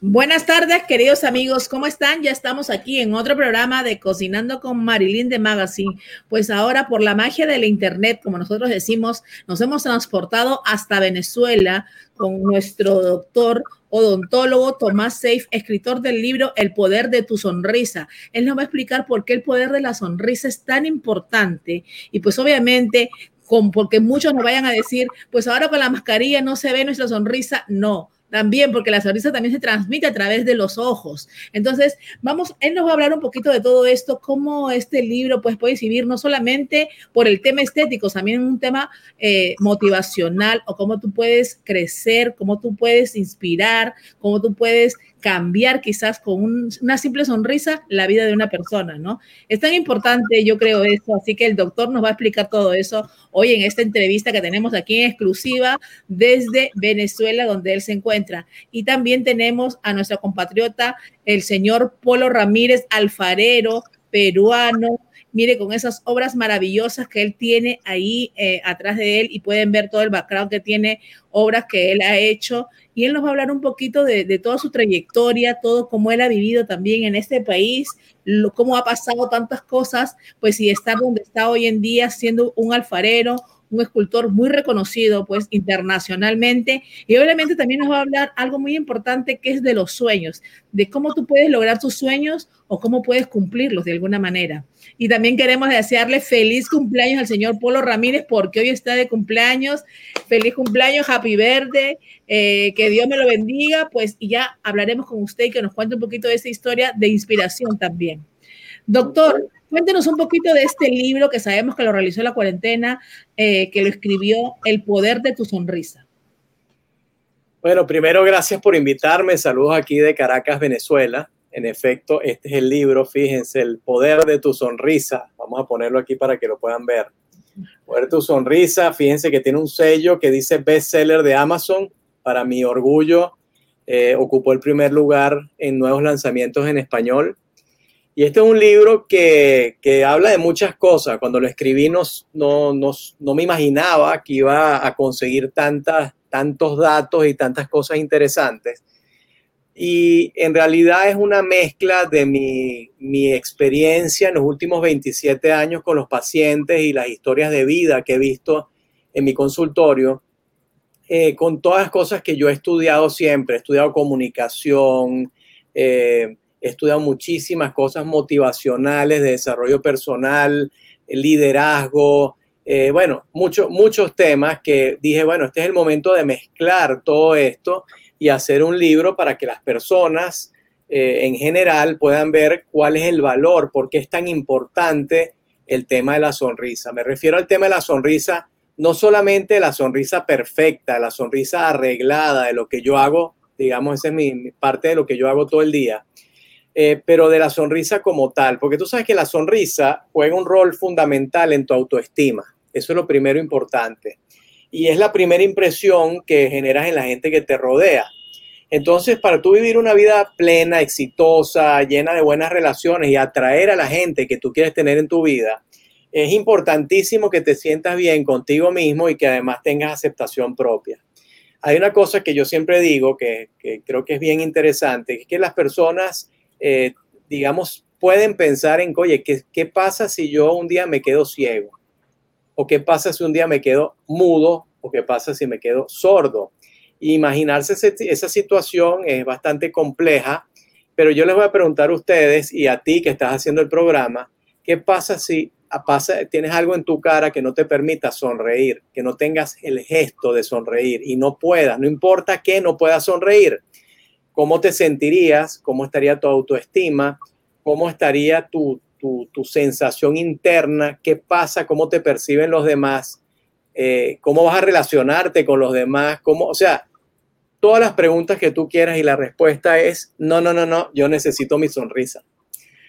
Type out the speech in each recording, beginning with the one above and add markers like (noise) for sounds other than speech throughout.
Buenas tardes, queridos amigos, ¿cómo están? Ya estamos aquí en otro programa de Cocinando con Marilyn de Magazine. Pues ahora, por la magia del Internet, como nosotros decimos, nos hemos transportado hasta Venezuela con nuestro doctor odontólogo Tomás Seif, escritor del libro El poder de tu sonrisa. Él nos va a explicar por qué el poder de la sonrisa es tan importante y pues obviamente con, porque muchos nos vayan a decir, pues ahora con la mascarilla no se ve nuestra sonrisa. No, también, porque la sonrisa también se transmite a través de los ojos. Entonces, vamos, él nos va a hablar un poquito de todo esto, cómo este libro pues, puede servir no solamente por el tema estético, también un tema eh, motivacional o cómo tú puedes crecer, cómo tú puedes inspirar, cómo tú puedes cambiar quizás con una simple sonrisa la vida de una persona, ¿no? Es tan importante, yo creo eso, así que el doctor nos va a explicar todo eso hoy en esta entrevista que tenemos aquí en exclusiva desde Venezuela, donde él se encuentra. Y también tenemos a nuestra compatriota, el señor Polo Ramírez, alfarero peruano, mire, con esas obras maravillosas que él tiene ahí eh, atrás de él y pueden ver todo el background que tiene, obras que él ha hecho. Y él nos va a hablar un poquito de, toda su trayectoria, todo cómo él ha vivido también en este país, lo, cómo ha pasado tantas cosas, pues y estar donde está hoy en día siendo un alfarero, un escultor muy reconocido pues internacionalmente y obviamente también nos va a hablar algo muy importante que es de los sueños, de cómo tú puedes lograr tus sueños o cómo puedes cumplirlos de alguna manera. Y también queremos desearle feliz cumpleaños al señor Polo Ramírez porque hoy está de cumpleaños. Feliz cumpleaños, happy verde, eh, que Dios me lo bendiga, pues y ya hablaremos con usted y que nos cuente un poquito de esa historia de inspiración también. Doctor, Cuéntenos un poquito de este libro que sabemos que lo realizó la cuarentena, eh, que lo escribió El poder de tu sonrisa. Bueno, primero gracias por invitarme. Saludos aquí de Caracas, Venezuela. En efecto, este es el libro, fíjense, El poder de tu sonrisa. Vamos a ponerlo aquí para que lo puedan ver. Poder de tu sonrisa, fíjense que tiene un sello que dice bestseller de Amazon. Para mi orgullo, eh, ocupó el primer lugar en nuevos lanzamientos en español y este es un libro que, que habla de muchas cosas. Cuando lo escribí no, no, no, me imaginaba que iba a conseguir tantas, tantos datos y tantas cosas interesantes. Y en realidad es una mezcla de mi, mi, experiencia en los últimos 27 años con los pacientes y las historias de vida que he visto en mi consultorio, eh, con todas las cosas que yo he estudiado siempre. He estudiado comunicación, eh, estudiado muchísimas cosas motivacionales de desarrollo personal, liderazgo, eh, bueno, muchos temas que dije, bueno, este es el momento de mezclar todo esto y hacer un libro para que las personas eh, en general puedan ver cuál es el valor, por qué es tan importante el tema de la sonrisa. Me refiero al tema de la sonrisa, no solamente la sonrisa perfecta, la sonrisa arreglada de lo que yo hago, digamos, esa es mi parte de lo que yo hago todo el día, eh, pero de la sonrisa como tal, porque tú sabes que la sonrisa juega un rol fundamental en tu autoestima. Eso es lo primero importante. Y es la primera impresión que generas en la gente que te rodea. Entonces, para tú vivir una vida plena, exitosa, llena de buenas relaciones y atraer a la gente que tú quieres tener en tu vida, es importantísimo que te sientas bien contigo mismo y que además tengas aceptación propia. Hay una cosa que yo siempre digo que, que creo que es bien interesante, es que las personas eh, digamos, pueden pensar en, oye, ¿qué, ¿qué pasa si yo un día me quedo ciego? ¿O qué pasa si un día me quedo mudo? ¿O qué pasa si me quedo sordo? Imaginarse esa situación es bastante compleja, pero yo les voy a preguntar a ustedes y a ti que estás haciendo el programa, ¿qué pasa si pasa, tienes algo en tu cara que no te permita sonreír, que no tengas el gesto de sonreír y no puedas, no importa que no puedas sonreír? ¿Cómo te sentirías? ¿Cómo estaría tu autoestima? ¿Cómo estaría tu, sensación interna? ¿Qué pasa? ¿Cómo te perciben los demás? Eh, ¿Cómo vas a relacionarte con los demás? ¿Cómo, o sea, todas las preguntas que tú quieras y la respuesta es, no, no, no, no, yo necesito mi sonrisa.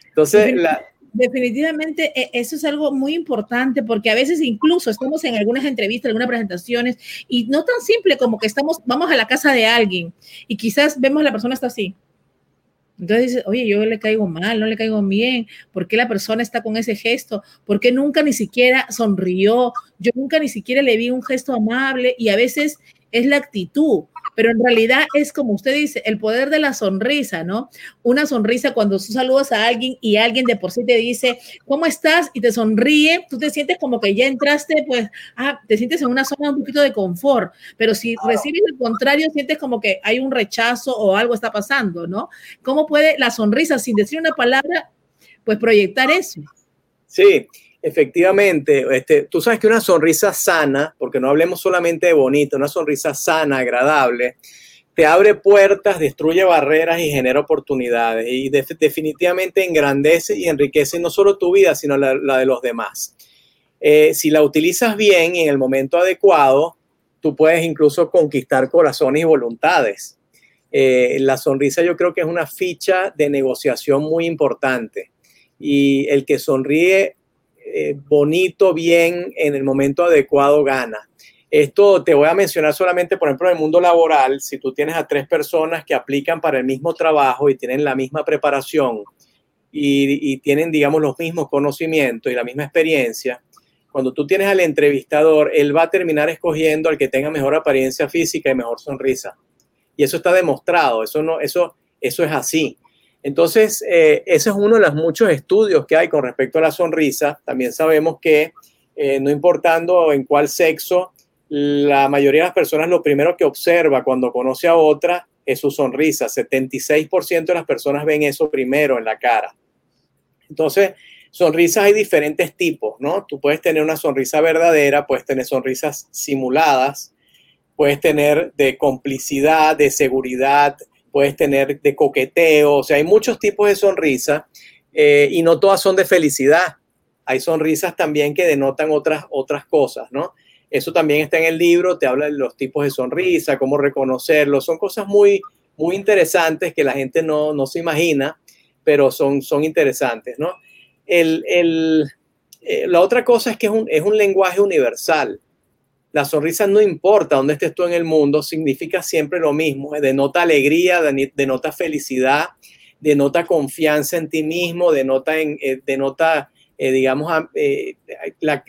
Entonces, la, Definitivamente e, eso es algo muy importante porque a veces incluso estamos en algunas entrevistas, algunas presentaciones y no tan simple como que estamos, vamos a la casa de alguien y quizás vemos la persona está así. Entonces dices, oye, yo le caigo mal, no le caigo bien, ¿por qué la persona está con ese gesto? ¿Por qué nunca ni siquiera sonrió? Yo nunca ni siquiera le vi un gesto amable y a veces es la actitud pero en realidad es como usted dice, el poder de la sonrisa, ¿no? Una sonrisa cuando tú saludas a alguien y alguien de por sí te dice, ¿cómo estás? Y te sonríe, tú te sientes como que ya entraste, pues, ah, te sientes en una zona un poquito de confort, pero si recibes el contrario, sientes como que hay un rechazo o algo está pasando, ¿no? ¿Cómo puede la sonrisa, sin decir una palabra, pues proyectar eso? Sí, efectivamente, este, tú sabes que una sonrisa sana, porque no hablemos solamente de bonito, una sonrisa sana, agradable, te abre puertas, destruye barreras y genera oportunidades y definitivamente engrandece y enriquece no solo tu vida, sino la, de los demás. Eh, si la utilizas bien en el momento adecuado, tú puedes incluso conquistar corazones y voluntades. Eh, la sonrisa yo creo que es una ficha de negociación muy importante y el que sonríe eh, bonito, bien, en el momento adecuado gana. Esto te voy a mencionar solamente, por ejemplo, en el mundo laboral, si tú tienes a tres personas que aplican para el mismo trabajo y tienen la misma preparación y, y tienen, digamos, los mismos conocimientos y la misma experiencia, cuando tú tienes al entrevistador, él va a terminar escogiendo al que tenga mejor apariencia física y mejor sonrisa. Y eso está demostrado, eso, no, eso, eso es así. Entonces, eh, ese es uno de los muchos estudios que hay con respecto a la sonrisa. También sabemos que eh, no importando en cuál sexo, la mayoría de las personas lo primero que observa cuando conoce a otra es su sonrisa. 76% de las personas ven eso primero en la cara. Entonces, sonrisas hay diferentes tipos, ¿no? Tú puedes tener una sonrisa verdadera, puedes tener sonrisas simuladas, puedes tener de complicidad, de seguridad, puedes tener de coqueteo, o sea, hay muchos tipos de sonrisa eh, y no todas son de felicidad. Hay sonrisas también que denotan otras, otras cosas, ¿no? Eso también está en el libro, te habla de los tipos de sonrisa, cómo reconocerlos, son cosas muy, muy interesantes que la gente no, no se imagina, pero son, son interesantes, ¿no? El, el, eh, la otra cosa es que es un, es un lenguaje universal la sonrisa no importa dónde estés tú en el mundo, significa siempre lo mismo, eh, denota alegría, denota felicidad, denota confianza en ti mismo, denota, en, eh, denota eh, digamos, la,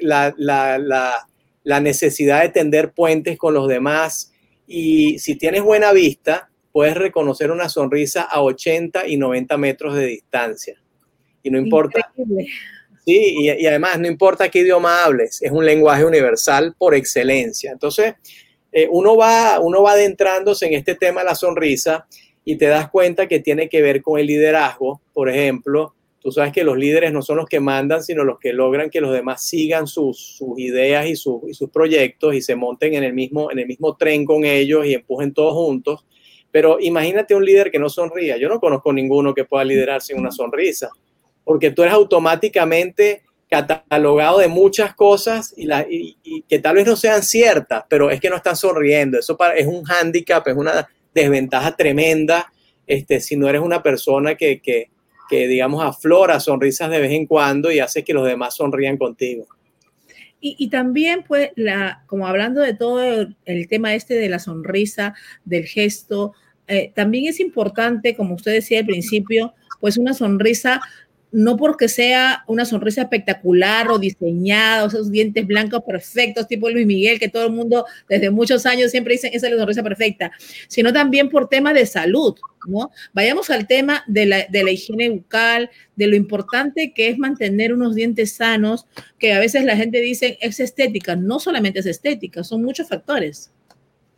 la, necesidad de tender puentes con los demás. Y si tienes buena vista, puedes reconocer una sonrisa a 80 y 90 metros de distancia. Y no importa. Sí, y, además no importa qué idioma hables, es un lenguaje universal por excelencia. Entonces, eh, uno, va, uno va adentrándose en este tema de la sonrisa y te das cuenta que tiene que ver con el liderazgo. Por ejemplo, tú sabes que los líderes no son los que mandan, sino los que logran que los demás sigan sus, ideas y, y, sus proyectos y se monten en el, mismo, en el mismo tren con ellos y empujen todos juntos. Pero imagínate un líder que no sonría. Yo no conozco ninguno que pueda liderar sin una sonrisa porque tú eres automáticamente catalogado de muchas cosas y, que tal vez no sean ciertas, pero es que no están sonriendo. Eso es un hándicap, es una desventaja tremenda este, si no eres una persona que, digamos, aflora sonrisas de vez en cuando y hace que los demás sonrían contigo. Y, también, pues, como hablando de todo el, tema este de la sonrisa, del gesto, eh, también es importante, como usted decía al principio, pues una sonrisa no porque sea una sonrisa espectacular o diseñada, o esos dientes blancos perfectos, tipo Luis Miguel, que todo el mundo desde muchos años siempre dicen esa es la sonrisa perfecta, sino también por temas de salud, ¿no? Vayamos al tema de la, de la higiene bucal, de lo importante que es mantener unos dientes sanos, que a veces la gente dice es estética, no solamente es estética, son muchos factores.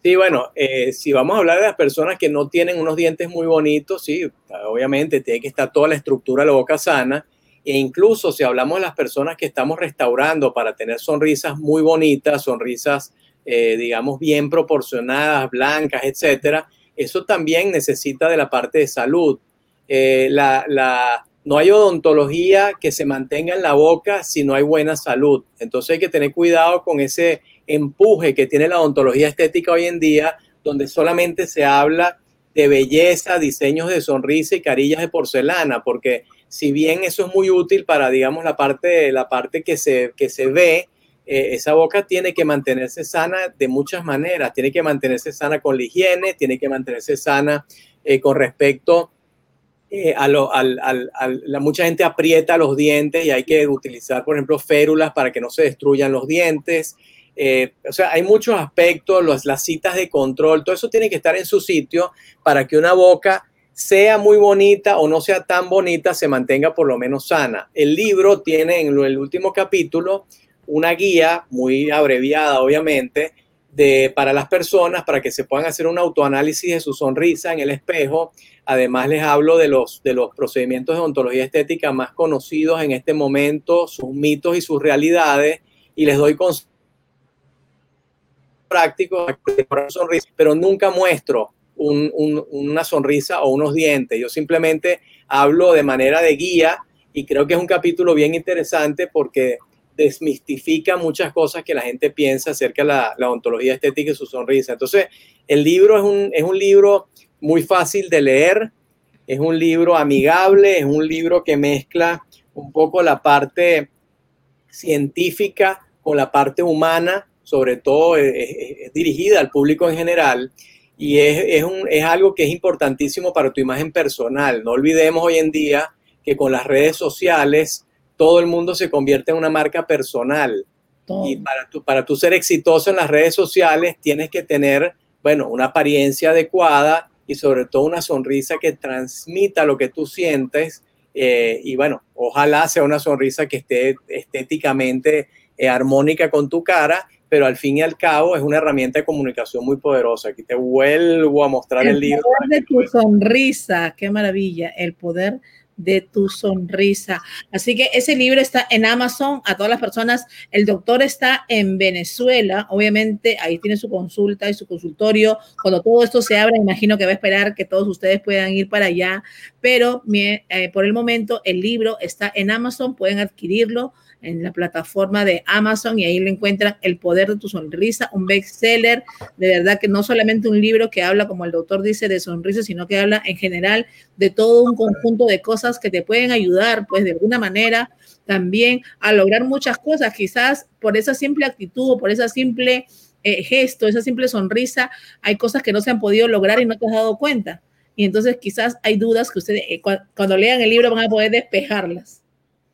Sí, bueno, eh, si vamos a hablar de las personas que no tienen unos dientes muy bonitos, sí, obviamente tiene que estar toda la estructura de la boca sana. E incluso si hablamos de las personas que estamos restaurando para tener sonrisas muy bonitas, sonrisas, eh, digamos, bien proporcionadas, blancas, etcétera, eso también necesita de la parte de salud. Eh, la, no hay odontología que se mantenga en la boca si no hay buena salud. Entonces hay que tener cuidado con ese empuje que tiene la odontología estética hoy en día, donde solamente se habla de belleza, diseños de sonrisa y carillas de porcelana, porque si bien eso es muy útil para, digamos, la parte, la parte que, se, que se ve, eh, esa boca tiene que mantenerse sana de muchas maneras, tiene que mantenerse sana con la higiene, tiene que mantenerse sana eh, con respecto eh, a, lo, la, mucha gente aprieta los dientes y hay que utilizar, por ejemplo, férulas para que no se destruyan los dientes. Eh, o sea, hay muchos aspectos, las citas de control, todo eso tiene que estar en su sitio para que una boca sea muy bonita o no sea tan bonita, se mantenga por lo menos sana. El libro tiene en el último capítulo una guía muy abreviada, obviamente, de, para las personas, para que se puedan hacer un autoanálisis de su sonrisa en el espejo. Además, les hablo de los, de los procedimientos de ontología estética más conocidos en este momento, sus mitos y sus realidades, y les doy consejos prácticos para sonrisa, pero nunca muestro una sonrisa o unos dientes. Yo simplemente hablo de manera de guía y creo que es un capítulo bien interesante porque desmistifica muchas cosas que la gente piensa acerca de la, ontología estética y su sonrisa. Entonces, el libro es un, es un libro muy fácil de leer, es un libro amigable, es un libro que mezcla un poco la parte científica con la parte humana, sobre todo es dirigida al público en general y es, un, es algo que es importantísimo para tu imagen personal. No olvidemos hoy en día que con las redes sociales todo el mundo se convierte en una marca personal. Y para tu, para tu ser exitoso en las redes sociales tienes que tener, bueno, una apariencia adecuada y sobre todo una sonrisa que transmita lo que tú sientes. Eh, y bueno, ojalá sea una sonrisa que esté estéticamente eh, armónica con tu cara pero al fin y al cabo es una herramienta de comunicación muy poderosa. Aquí te vuelvo a mostrar el, libro. El poder de tu sonrisa, qué maravilla, el poder de tu sonrisa. Así que ese libro está en Amazon a todas las personas. El doctor está en Venezuela, obviamente ahí tiene su consulta y su consultorio. Cuando todo esto se abra, imagino que va a esperar que todos ustedes puedan ir para allá, pero eh, por el momento el libro está en Amazon, pueden adquirirlo en la plataforma de Amazon y ahí le encuentran El poder de tu sonrisa, un bestseller, de verdad que no solamente un libro que habla, como el doctor dice, de sonrisa, sino que habla en general de todo un conjunto de cosas que te pueden ayudar, pues de alguna manera también a lograr muchas cosas, quizás por esa simple actitud o por esa simple eh, gesto, esa simple sonrisa, hay cosas que no se han podido lograr y no te has dado cuenta. Y entonces quizás hay dudas que ustedes eh, cuando lean el libro van a poder despejarlas.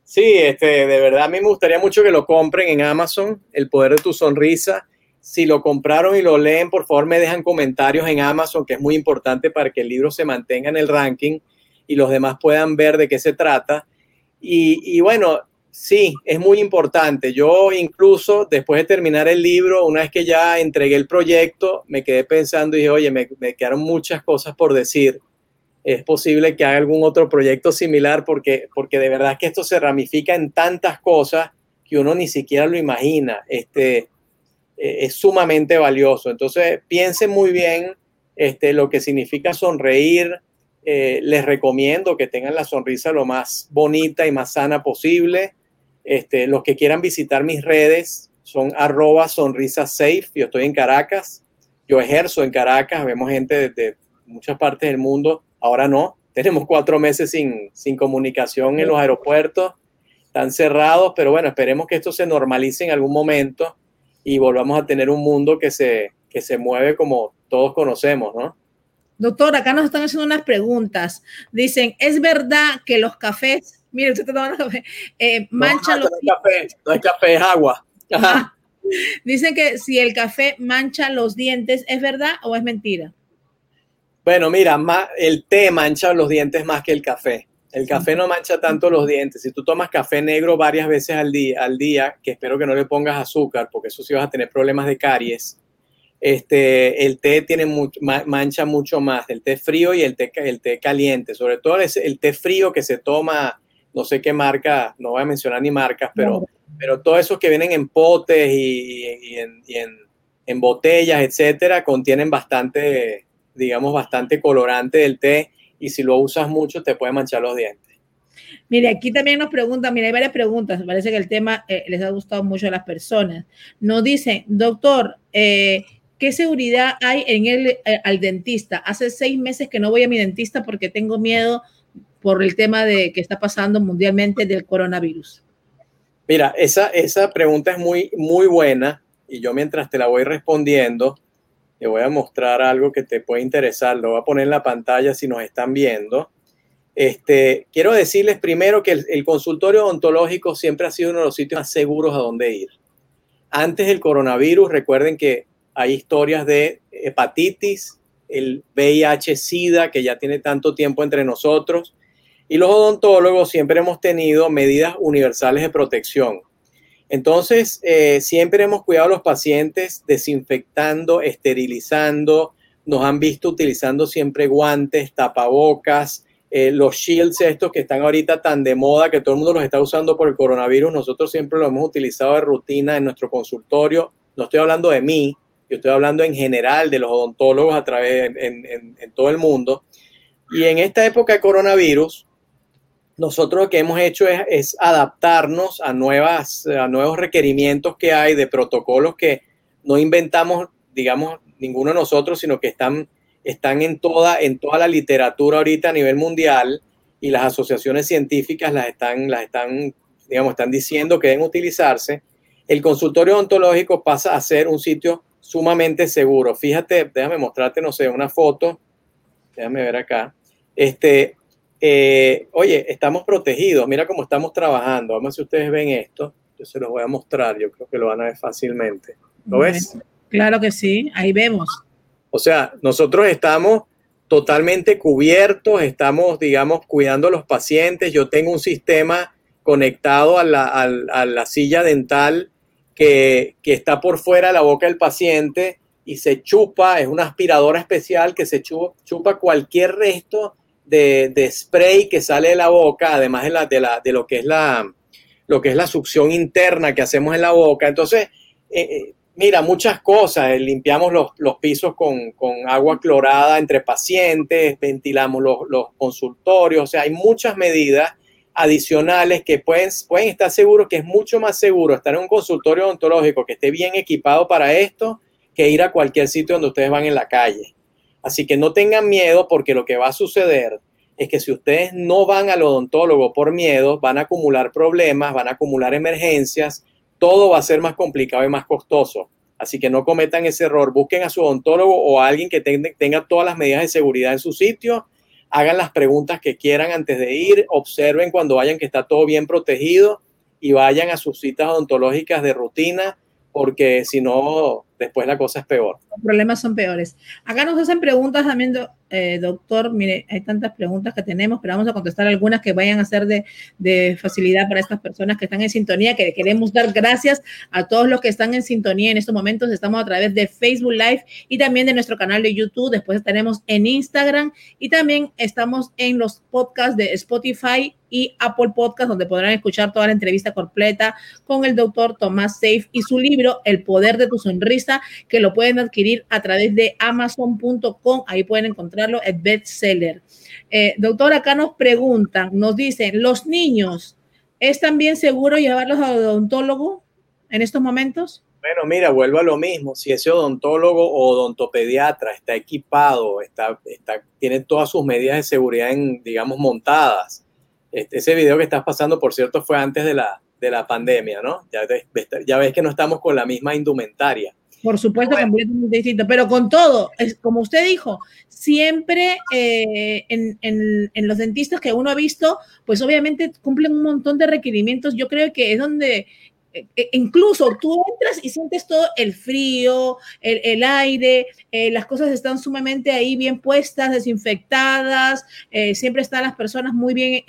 Sí, este, de verdad a mí me gustaría mucho que lo compren en Amazon, El Poder de tu Sonrisa. Si lo compraron y lo leen, por favor me dejan comentarios en Amazon, que es muy importante para que el libro se mantenga en el ranking y los demás puedan ver de qué se trata. Y, bueno, sí, es muy importante. Yo incluso después de terminar el libro, una vez que ya entregué el proyecto, me quedé pensando y dije, oye, me, me quedaron muchas cosas por decir es posible que haga algún otro proyecto similar porque, porque de verdad que esto se ramifica en tantas cosas que uno ni siquiera lo imagina. Este, eh, es sumamente valioso. Entonces, piensen muy bien este, lo que significa sonreír. Eh, les recomiendo que tengan la sonrisa lo más bonita y más sana posible. Este, los que quieran visitar mis redes son arroba sonrisa safe. Yo estoy en Caracas. Yo ejerzo en Caracas. Vemos gente de muchas partes del mundo Ahora no, tenemos cuatro meses sin, sin comunicación en los aeropuertos, están cerrados, pero bueno, esperemos que esto se normalice en algún momento y volvamos a tener un mundo que se, que se mueve como todos conocemos, ¿no? Doctor, acá nos están haciendo unas preguntas. Dicen, ¿es verdad que los cafés, mire, usted está tomando café, eh, manchan los... No café, no es café, es agua. Ah, dicen que si el café mancha los dientes, ¿es verdad o es mentira? Bueno, mira, el té mancha los dientes más que el café. El café no mancha tanto los dientes. Si tú tomas café negro varias veces al día, al día, que espero que no le pongas azúcar, porque eso sí vas a tener problemas de caries. Este, el té tiene mancha mucho más, el té frío y el té, el té caliente, sobre todo el, el té frío que se toma, no sé qué marca, no voy a mencionar ni marcas, pero, pero todos esos que vienen en potes y, en, y en, en, botellas, etcétera, contienen bastante digamos, bastante colorante del té y si lo usas mucho te puede manchar los dientes. Mire, aquí también nos preguntan, mira, hay varias preguntas, parece que el tema eh, les ha gustado mucho a las personas. Nos dicen, doctor, eh, ¿qué seguridad hay en el eh, al dentista? Hace seis meses que no voy a mi dentista porque tengo miedo por el tema de que está pasando mundialmente del coronavirus. Mira, esa, esa pregunta es muy, muy buena y yo mientras te la voy respondiendo, te voy a mostrar algo que te puede interesar. Lo voy a poner en la pantalla si nos están viendo. Este, quiero decirles primero que el, consultorio odontológico siempre ha sido uno de los sitios más seguros a donde ir. Antes del coronavirus, recuerden que hay historias de hepatitis, el VIH-Sida, que ya tiene tanto tiempo entre nosotros, y los odontólogos siempre hemos tenido medidas universales de protección. Entonces, eh, siempre hemos cuidado a los pacientes desinfectando, esterilizando, nos han visto utilizando siempre guantes, tapabocas, eh, los shields estos que están ahorita tan de moda, que todo el mundo los está usando por el coronavirus, nosotros siempre lo hemos utilizado de rutina en nuestro consultorio. No estoy hablando de mí, yo estoy hablando en general de los odontólogos a través en, en todo el mundo. Y en esta época de coronavirus, nosotros lo que hemos hecho es, adaptarnos a, nuevas, a nuevos requerimientos que hay de protocolos que no inventamos, digamos, ninguno de nosotros, sino que están, están en, toda, en toda la literatura ahorita a nivel mundial y las asociaciones científicas las están, las están, digamos, están diciendo que deben utilizarse. El consultorio odontológico pasa a ser un sitio sumamente seguro. Fíjate, déjame mostrarte, no sé, una foto. Déjame ver acá. Este, eh, oye, estamos protegidos, mira cómo estamos trabajando. Vamos a ver si ustedes ven esto. Yo se los voy a mostrar, yo creo que lo van a ver fácilmente. ¿Lo ves? Claro que sí, ahí vemos. O sea, nosotros estamos totalmente cubiertos, estamos, digamos, cuidando a los pacientes. Yo tengo un sistema conectado a la, silla dental que, está por fuera de la boca del paciente y se chupa, es una aspiradora especial que se chupa cualquier resto de, spray que sale de la boca, además de, la, de, la, de lo, que es la, lo que es la succión interna que hacemos en la boca. Entonces, eh, eh, mira, muchas cosas. Eh, limpiamos los, los pisos con, con, agua clorada entre pacientes, ventilamos los, los, consultorios. O sea, hay muchas medidas adicionales que pueden, pueden estar seguros que es mucho más seguro estar en un consultorio odontológico que esté bien equipado para esto que ir a cualquier sitio donde ustedes van en la calle. Así que no tengan miedo porque lo que va a suceder es que si ustedes no van al odontólogo por miedo, van a acumular problemas, van a acumular emergencias, todo va a ser más complicado y más costoso. Así que no cometan ese error, busquen a su odontólogo o a alguien que tenga todas las medidas de seguridad en su sitio, hagan las preguntas que quieran antes de ir, observen cuando vayan que está todo bien protegido y vayan a sus citas odontológicas de rutina, porque si no, después la cosa es peor. Los problemas son peores. Acá nos hacen preguntas también, eh, doctor. Mire, hay tantas preguntas que tenemos, pero vamos a contestar algunas que vayan a ser de, de, facilidad para estas personas que están en sintonía, que queremos dar gracias a todos los que están en sintonía en estos momentos. Estamos a través de Facebook Live y también de nuestro canal de YouTube. Después estaremos en Instagram y también estamos en los podcasts de Spotify y Apple Podcast, donde podrán escuchar toda la entrevista completa con el doctor Tomás Safe y su libro El Poder de tu Sonrisa que lo pueden adquirir a través de amazon.com. Ahí pueden encontrarlo, es bestseller. Eh, doctor, acá nos preguntan, nos dicen, los niños, ¿es también seguro llevarlos al odontólogo en estos momentos? Bueno, mira, vuelvo a lo mismo. Si ese odontólogo o odontopediatra está equipado, está, está, tiene todas sus medidas de seguridad, en, digamos, montadas. Este, ese video que estás pasando, por cierto, fue antes de la, de la pandemia, ¿no? Ya, ya ves que no estamos con la misma indumentaria. Por supuesto, completamente distinto. Pero con todo, es, como usted dijo, siempre eh, en, en, los dentistas que uno ha visto, pues obviamente cumplen un montón de requerimientos. Yo creo que es donde eh, eh, incluso tú entras y sientes todo el frío, el, el aire, las cosas están sumamente ahí bien puestas, desinfectadas, siempre están las personas muy bien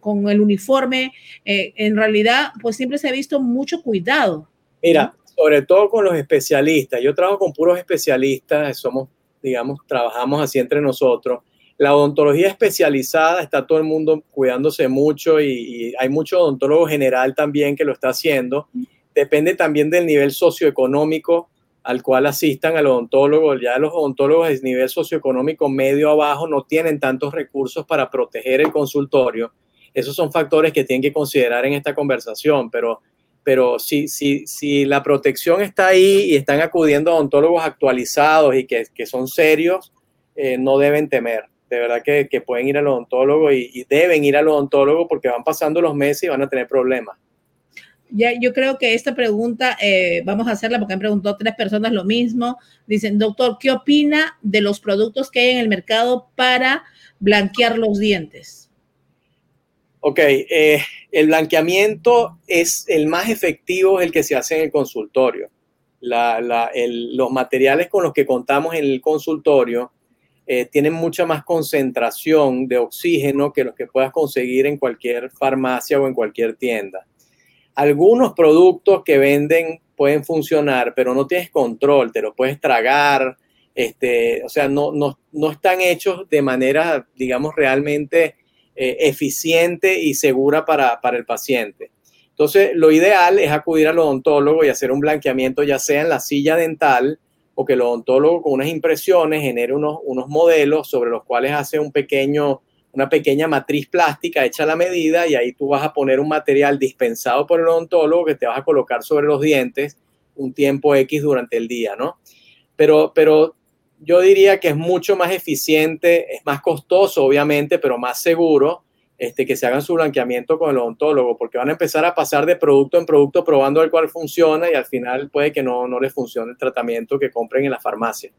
con el uniforme. en realidad, pues siempre se ha visto mucho cuidado. Mira, sobre todo con los especialistas. Yo trabajo con puros especialistas, somos, digamos, trabajamos así entre nosotros. La odontología especializada está todo el mundo cuidándose mucho y, hay mucho odontólogo general también que lo está haciendo. Depende también del nivel socioeconómico al cual asistan al odontólogo. Ya los odontólogos de nivel socioeconómico medio abajo no tienen tantos recursos para proteger el consultorio. Esos son factores que tienen que considerar en esta conversación, pero pero si, si, si la protección está ahí y están acudiendo a odontólogos actualizados y que, que son serios, eh, no deben temer. De verdad que, que pueden ir al odontólogo y, y, deben ir al odontólogo porque van pasando los meses y van a tener problemas. Ya, yo creo que esta pregunta eh, vamos a hacerla porque han preguntado tres personas lo mismo. Dicen, doctor, ¿qué opina de los productos que hay en el mercado para blanquear los dientes? Ok, eh, el blanqueamiento es el más efectivo, es el que se hace en el consultorio. los materiales con los que contamos en el consultorio eh, tienen mucha más concentración de oxígeno que los que puedas conseguir en cualquier farmacia o en cualquier tienda. Algunos productos que venden pueden funcionar, pero no tienes control, te los puedes tragar, este, o sea, no, no, no están hechos de manera, digamos, realmente eh, eficiente y segura para, para, el paciente. Entonces, lo ideal es acudir al odontólogo y hacer un blanqueamiento, ya sea en la silla dental o que el odontólogo con unas impresiones genere unos, unos modelos sobre los cuales hace un pequeño, una pequeña matriz plástica hecha a la medida y ahí tú vas a poner un material dispensado por el odontólogo que te vas a colocar sobre los dientes un tiempo X durante el día, ¿no? Pero, pero yo diría que es mucho más eficiente, es más costoso, obviamente, pero más seguro este, que se hagan su blanqueamiento con el odontólogo, porque van a empezar a pasar de producto en producto probando el cual funciona y al final puede que no, no les funcione el tratamiento que compren en la farmacia.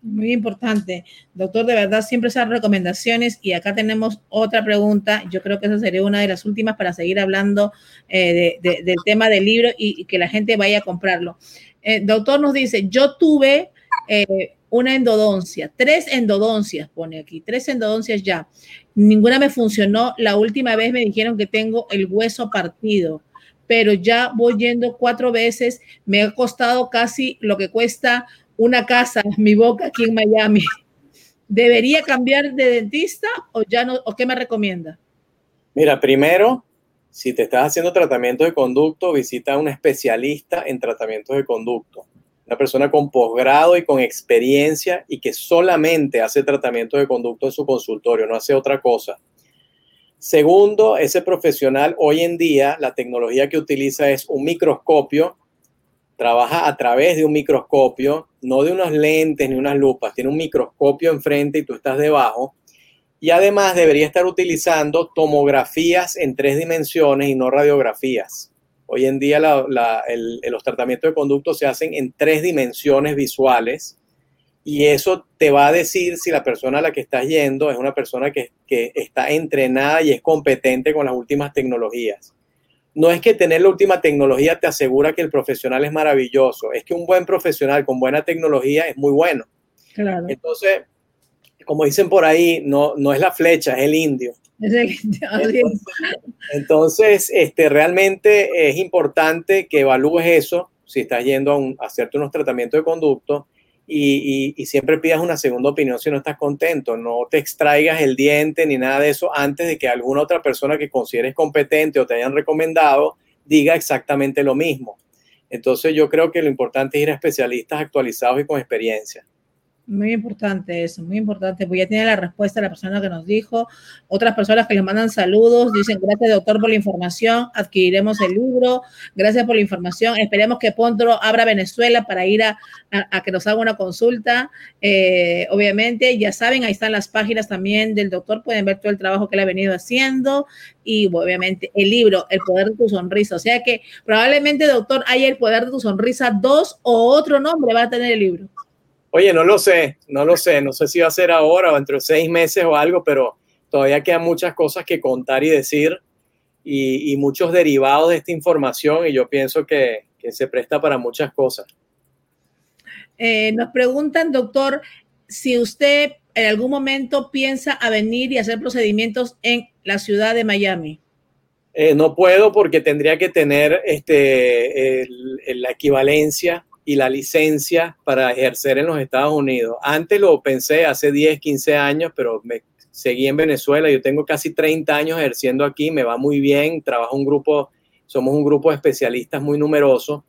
Muy importante. Doctor, de verdad, siempre esas recomendaciones. Y acá tenemos otra pregunta. Yo creo que esa sería una de las últimas para seguir hablando eh, del tema del libro y, que la gente vaya a comprarlo. Eh, doctor nos dice, yo tuve eh, una endodoncia, tres endodoncias, pone aquí, tres endodoncias ya. Ninguna me funcionó. La última vez me dijeron que tengo el hueso partido, pero ya voy yendo cuatro veces. Me ha costado casi lo que cuesta una casa, (laughs) mi boca aquí en Miami. ¿Debería cambiar de dentista o ya no? ¿O qué me recomienda? Mira, primero, si te estás haciendo tratamiento de conducto, visita a un especialista en tratamientos de conducto una persona con posgrado y con experiencia y que solamente hace tratamiento de conducto en su consultorio, no hace otra cosa. Segundo, ese profesional hoy en día la tecnología que utiliza es un microscopio, trabaja a través de un microscopio, no de unos lentes ni unas lupas, tiene un microscopio enfrente y tú estás debajo. Y además debería estar utilizando tomografías en tres dimensiones y no radiografías. Hoy en día los tratamientos de conducto se hacen en tres dimensiones visuales y eso te va a decir si la persona a la que estás yendo es una persona que, que está entrenada y es competente con las últimas tecnologías. No es que tener la última tecnología te asegura que el profesional es maravilloso, es que un buen profesional con buena tecnología es muy bueno. Claro. Entonces, como dicen por ahí, no, no es la flecha, es el indio. (laughs) Entonces, este, realmente es importante que evalúes eso si estás yendo a, hacerte unos tratamientos de conducto y, siempre pidas una segunda opinión si no estás contento. No te extraigas el diente ni nada de eso antes de que alguna otra persona que consideres competente o te hayan recomendado diga exactamente lo mismo. Entonces yo creo que lo importante es ir a especialistas actualizados y con experiencia. Muy importante eso, muy importante. Pues ya tiene la respuesta la persona que nos dijo. Otras personas que les mandan saludos dicen gracias doctor por la información, adquiriremos el libro, gracias por la información. Esperemos que pronto abra Venezuela para ir a, que nos haga una consulta. Eh, obviamente, ya saben, ahí están las páginas también del doctor, pueden ver todo el trabajo que él ha venido haciendo y obviamente el libro, El poder de tu sonrisa. O sea que probablemente, doctor, hay el poder de tu sonrisa dos o otro nombre va a tener el libro. Oye, no lo sé, no lo sé, no sé si va a ser ahora o entre seis meses o algo, pero todavía quedan muchas cosas que contar y decir y, muchos derivados de esta información y yo pienso que, se presta para muchas cosas. Eh, nos preguntan, doctor, si usted en algún momento piensa a venir y hacer procedimientos en la ciudad de Miami. Eh, no puedo porque tendría que tener este, la equivalencia y la licencia para ejercer en los Estados Unidos. Antes lo pensé hace 10, 15 años, pero me seguí en Venezuela. Yo tengo casi 30 años ejerciendo aquí, me va muy bien, trabajo un grupo, somos un grupo de especialistas muy numeroso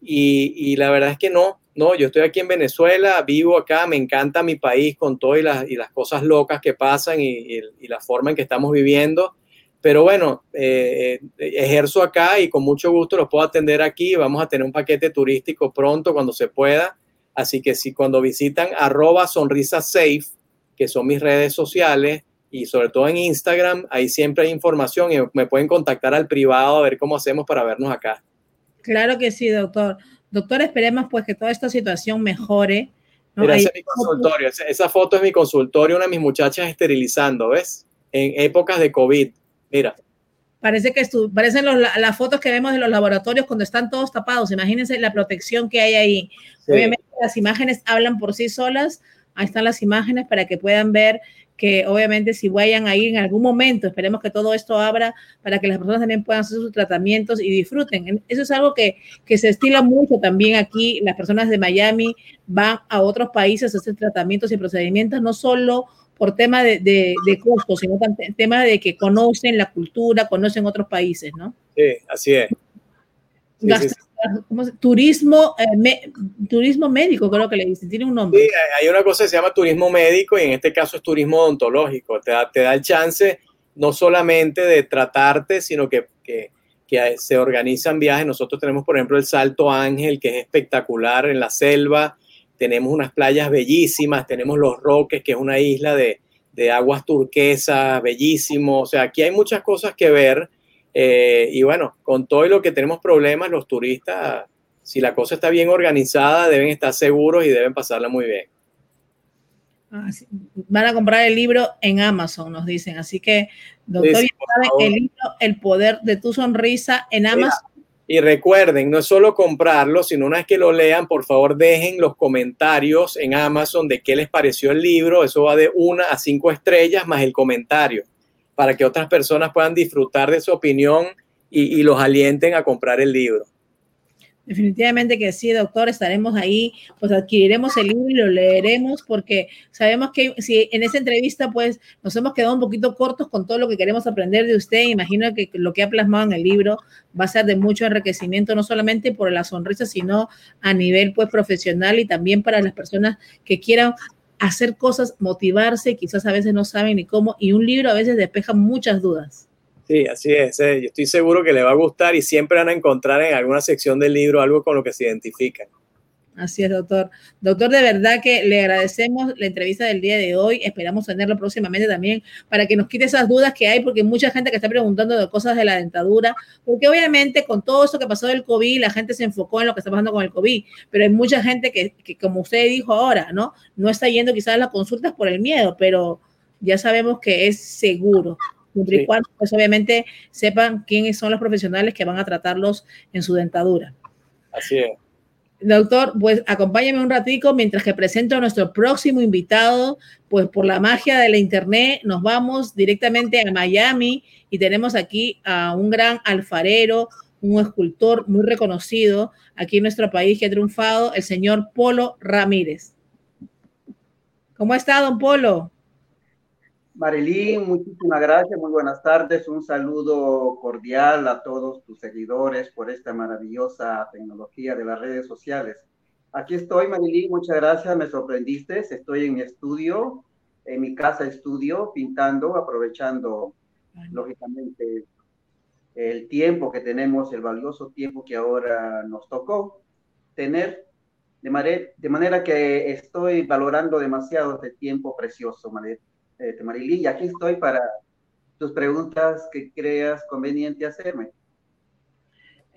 y, la verdad es que no, no, yo estoy aquí en Venezuela, vivo acá, me encanta mi país con todo y las, y las cosas locas que pasan y, y la forma en que estamos viviendo pero bueno, eh, eh, ejerzo acá y con mucho gusto los puedo atender aquí. Vamos a tener un paquete turístico pronto cuando se pueda. Así que si cuando visitan arroba sonrisa safe, que son mis redes sociales, y sobre todo en Instagram, ahí siempre hay información y me pueden contactar al privado a ver cómo hacemos para vernos acá. Claro que sí, doctor. Doctor, esperemos pues que toda esta situación mejore. Mira, ese es mi consultorio. Esa foto es mi consultorio, una de mis muchachas esterilizando, ¿ves? En épocas de COVID Mira. Parece que parecen las fotos que vemos de los laboratorios cuando están todos tapados. Imagínense la protección que hay ahí. Obviamente las imágenes hablan por sí solas. Ahí están las imágenes para que puedan ver que obviamente si vayan ahí en algún momento, esperemos que todo esto abra para que las personas también puedan hacer sus tratamientos y disfruten. Eso es algo que, que se estila mucho también aquí. Las personas de Miami van a otros países a hacer tratamientos y procedimientos, no solo por tema de, de, de costos, sino también tema de que conocen la cultura, conocen otros países, ¿no? Sí, así es. Turismo, eh, turismo médico, creo que le dicen, tiene un nombre. Sí, hay una cosa que se llama turismo médico y en este caso es turismo odontológico. Te da, te da el chance no solamente de tratarte, sino que, que, que se organizan viajes. Nosotros tenemos, por ejemplo, el Salto Ángel, que es espectacular en la selva tenemos unas playas bellísimas, tenemos Los Roques, que es una isla de, aguas turquesas, bellísimo, o sea, aquí hay muchas cosas que ver eh, y bueno, con todo lo que tenemos problemas, los turistas, si la cosa está bien organizada, deben estar seguros y deben pasarla muy bien. Ah, Van a comprar el libro en Amazon, nos dicen. Así que, doctor, el libro El poder de tu sonrisa en Amazon. Y recuerden, no es solo comprarlo, sino una vez que lo lean, por favor dejen los comentarios en Amazon de qué les pareció el libro. Eso va de una a cinco estrellas más el comentario, para que otras personas puedan disfrutar de su opinión y, y los alienten a comprar el libro. Definitivamente que sí, doctor, estaremos ahí, pues adquiriremos el libro y lo leeremos porque sabemos que si en esa entrevista pues nos hemos quedado un poquito cortos con todo lo que queremos aprender de usted, imagino que lo que ha plasmado en el libro va a ser de mucho enriquecimiento, no solamente por la sonrisa, sino a nivel pues profesional y también para las personas que quieran hacer cosas, motivarse, quizás a veces no saben ni cómo, y un libro a veces despeja muchas dudas. Sí, así es. Eh. Yo estoy seguro que le va a gustar y siempre van a encontrar en alguna sección del libro algo con lo que se identifican. Así es, doctor. Doctor, de verdad que le agradecemos la entrevista del día de hoy. Esperamos tenerlo próximamente también para que nos quite esas dudas que hay, porque mucha gente que está preguntando de cosas de la dentadura, porque obviamente con todo eso que pasó del COVID, la gente se enfocó en lo que está pasando con el COVID, pero hay mucha gente que, que como usted dijo ahora, ¿no? No está yendo quizás a las consultas por el miedo, pero ya sabemos que es seguro siempre y cuando, pues obviamente sepan quiénes son los profesionales que van a tratarlos en su dentadura. Así es. Doctor, pues acompáñame un ratico mientras que presento a nuestro próximo invitado, pues por la magia de la internet nos vamos directamente a Miami y tenemos aquí a un gran alfarero, un escultor muy reconocido aquí en nuestro país que ha triunfado, el señor Polo Ramírez. ¿Cómo está, don Polo? Marilyn, muchísimas gracias, muy buenas tardes, un saludo cordial a todos tus seguidores por esta maravillosa tecnología de las redes sociales. Aquí estoy, Marilyn, muchas gracias, me sorprendiste, estoy en mi estudio, en mi casa estudio, pintando, aprovechando, lógicamente, el tiempo que tenemos, el valioso tiempo que ahora nos tocó tener, de, de manera que estoy valorando demasiado este tiempo precioso, Marilyn este, Marilí, aquí estoy para tus preguntas que creas conveniente hacerme.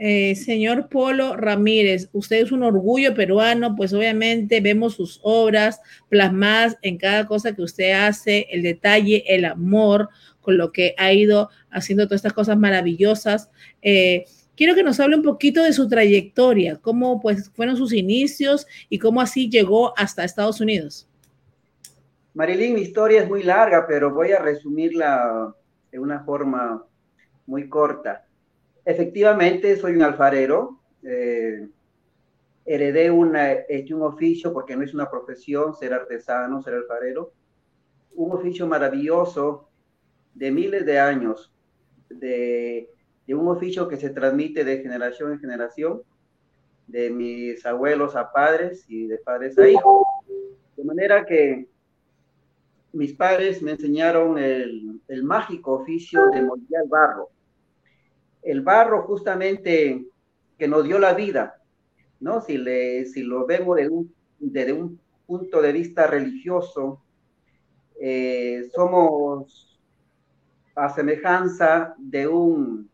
Eh, señor Polo Ramírez, usted es un orgullo peruano, pues obviamente vemos sus obras plasmadas en cada cosa que usted hace, el detalle, el amor, con lo que ha ido haciendo todas estas cosas maravillosas. Eh, quiero que nos hable un poquito de su trayectoria, cómo pues fueron sus inicios y cómo así llegó hasta Estados Unidos. Marilyn, mi historia es muy larga, pero voy a resumirla de una forma muy corta. Efectivamente, soy un alfarero. Eh, heredé una, hecho un oficio, porque no es una profesión ser artesano, ser alfarero. Un oficio maravilloso de miles de años, de, de un oficio que se transmite de generación en generación, de mis abuelos a padres y de padres a hijos. De manera que mis padres me enseñaron el, mágico oficio de moldear barro. El barro justamente que nos dio la vida, ¿no? Si, le, si lo vemos desde un punto de vista religioso, eh, somos a semejanza de un,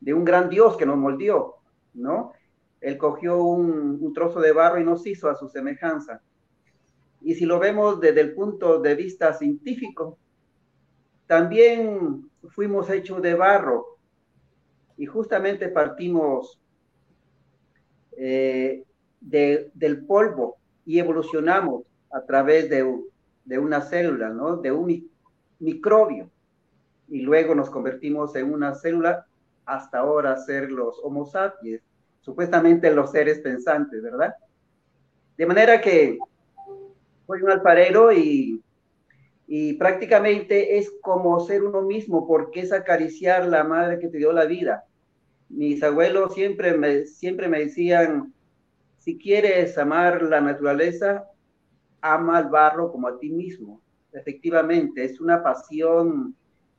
de un gran Dios que nos moldeó, ¿no? Él cogió un, un trozo de barro y nos hizo a su semejanza. Y si lo vemos desde el punto de vista científico, también fuimos hechos de barro y justamente partimos eh, del polvo y evolucionamos a través de, una célula, ¿no? De un microbio. Y luego nos convertimos en una célula hasta ahora ser los Homo sapiens, supuestamente los seres pensantes, ¿verdad? De manera que soy un alfarero y, y prácticamente es como ser uno mismo, porque es acariciar la madre que te dio la vida. Mis abuelos siempre me, siempre me decían, si quieres amar la naturaleza, ama al barro como a ti mismo. Efectivamente, es una pasión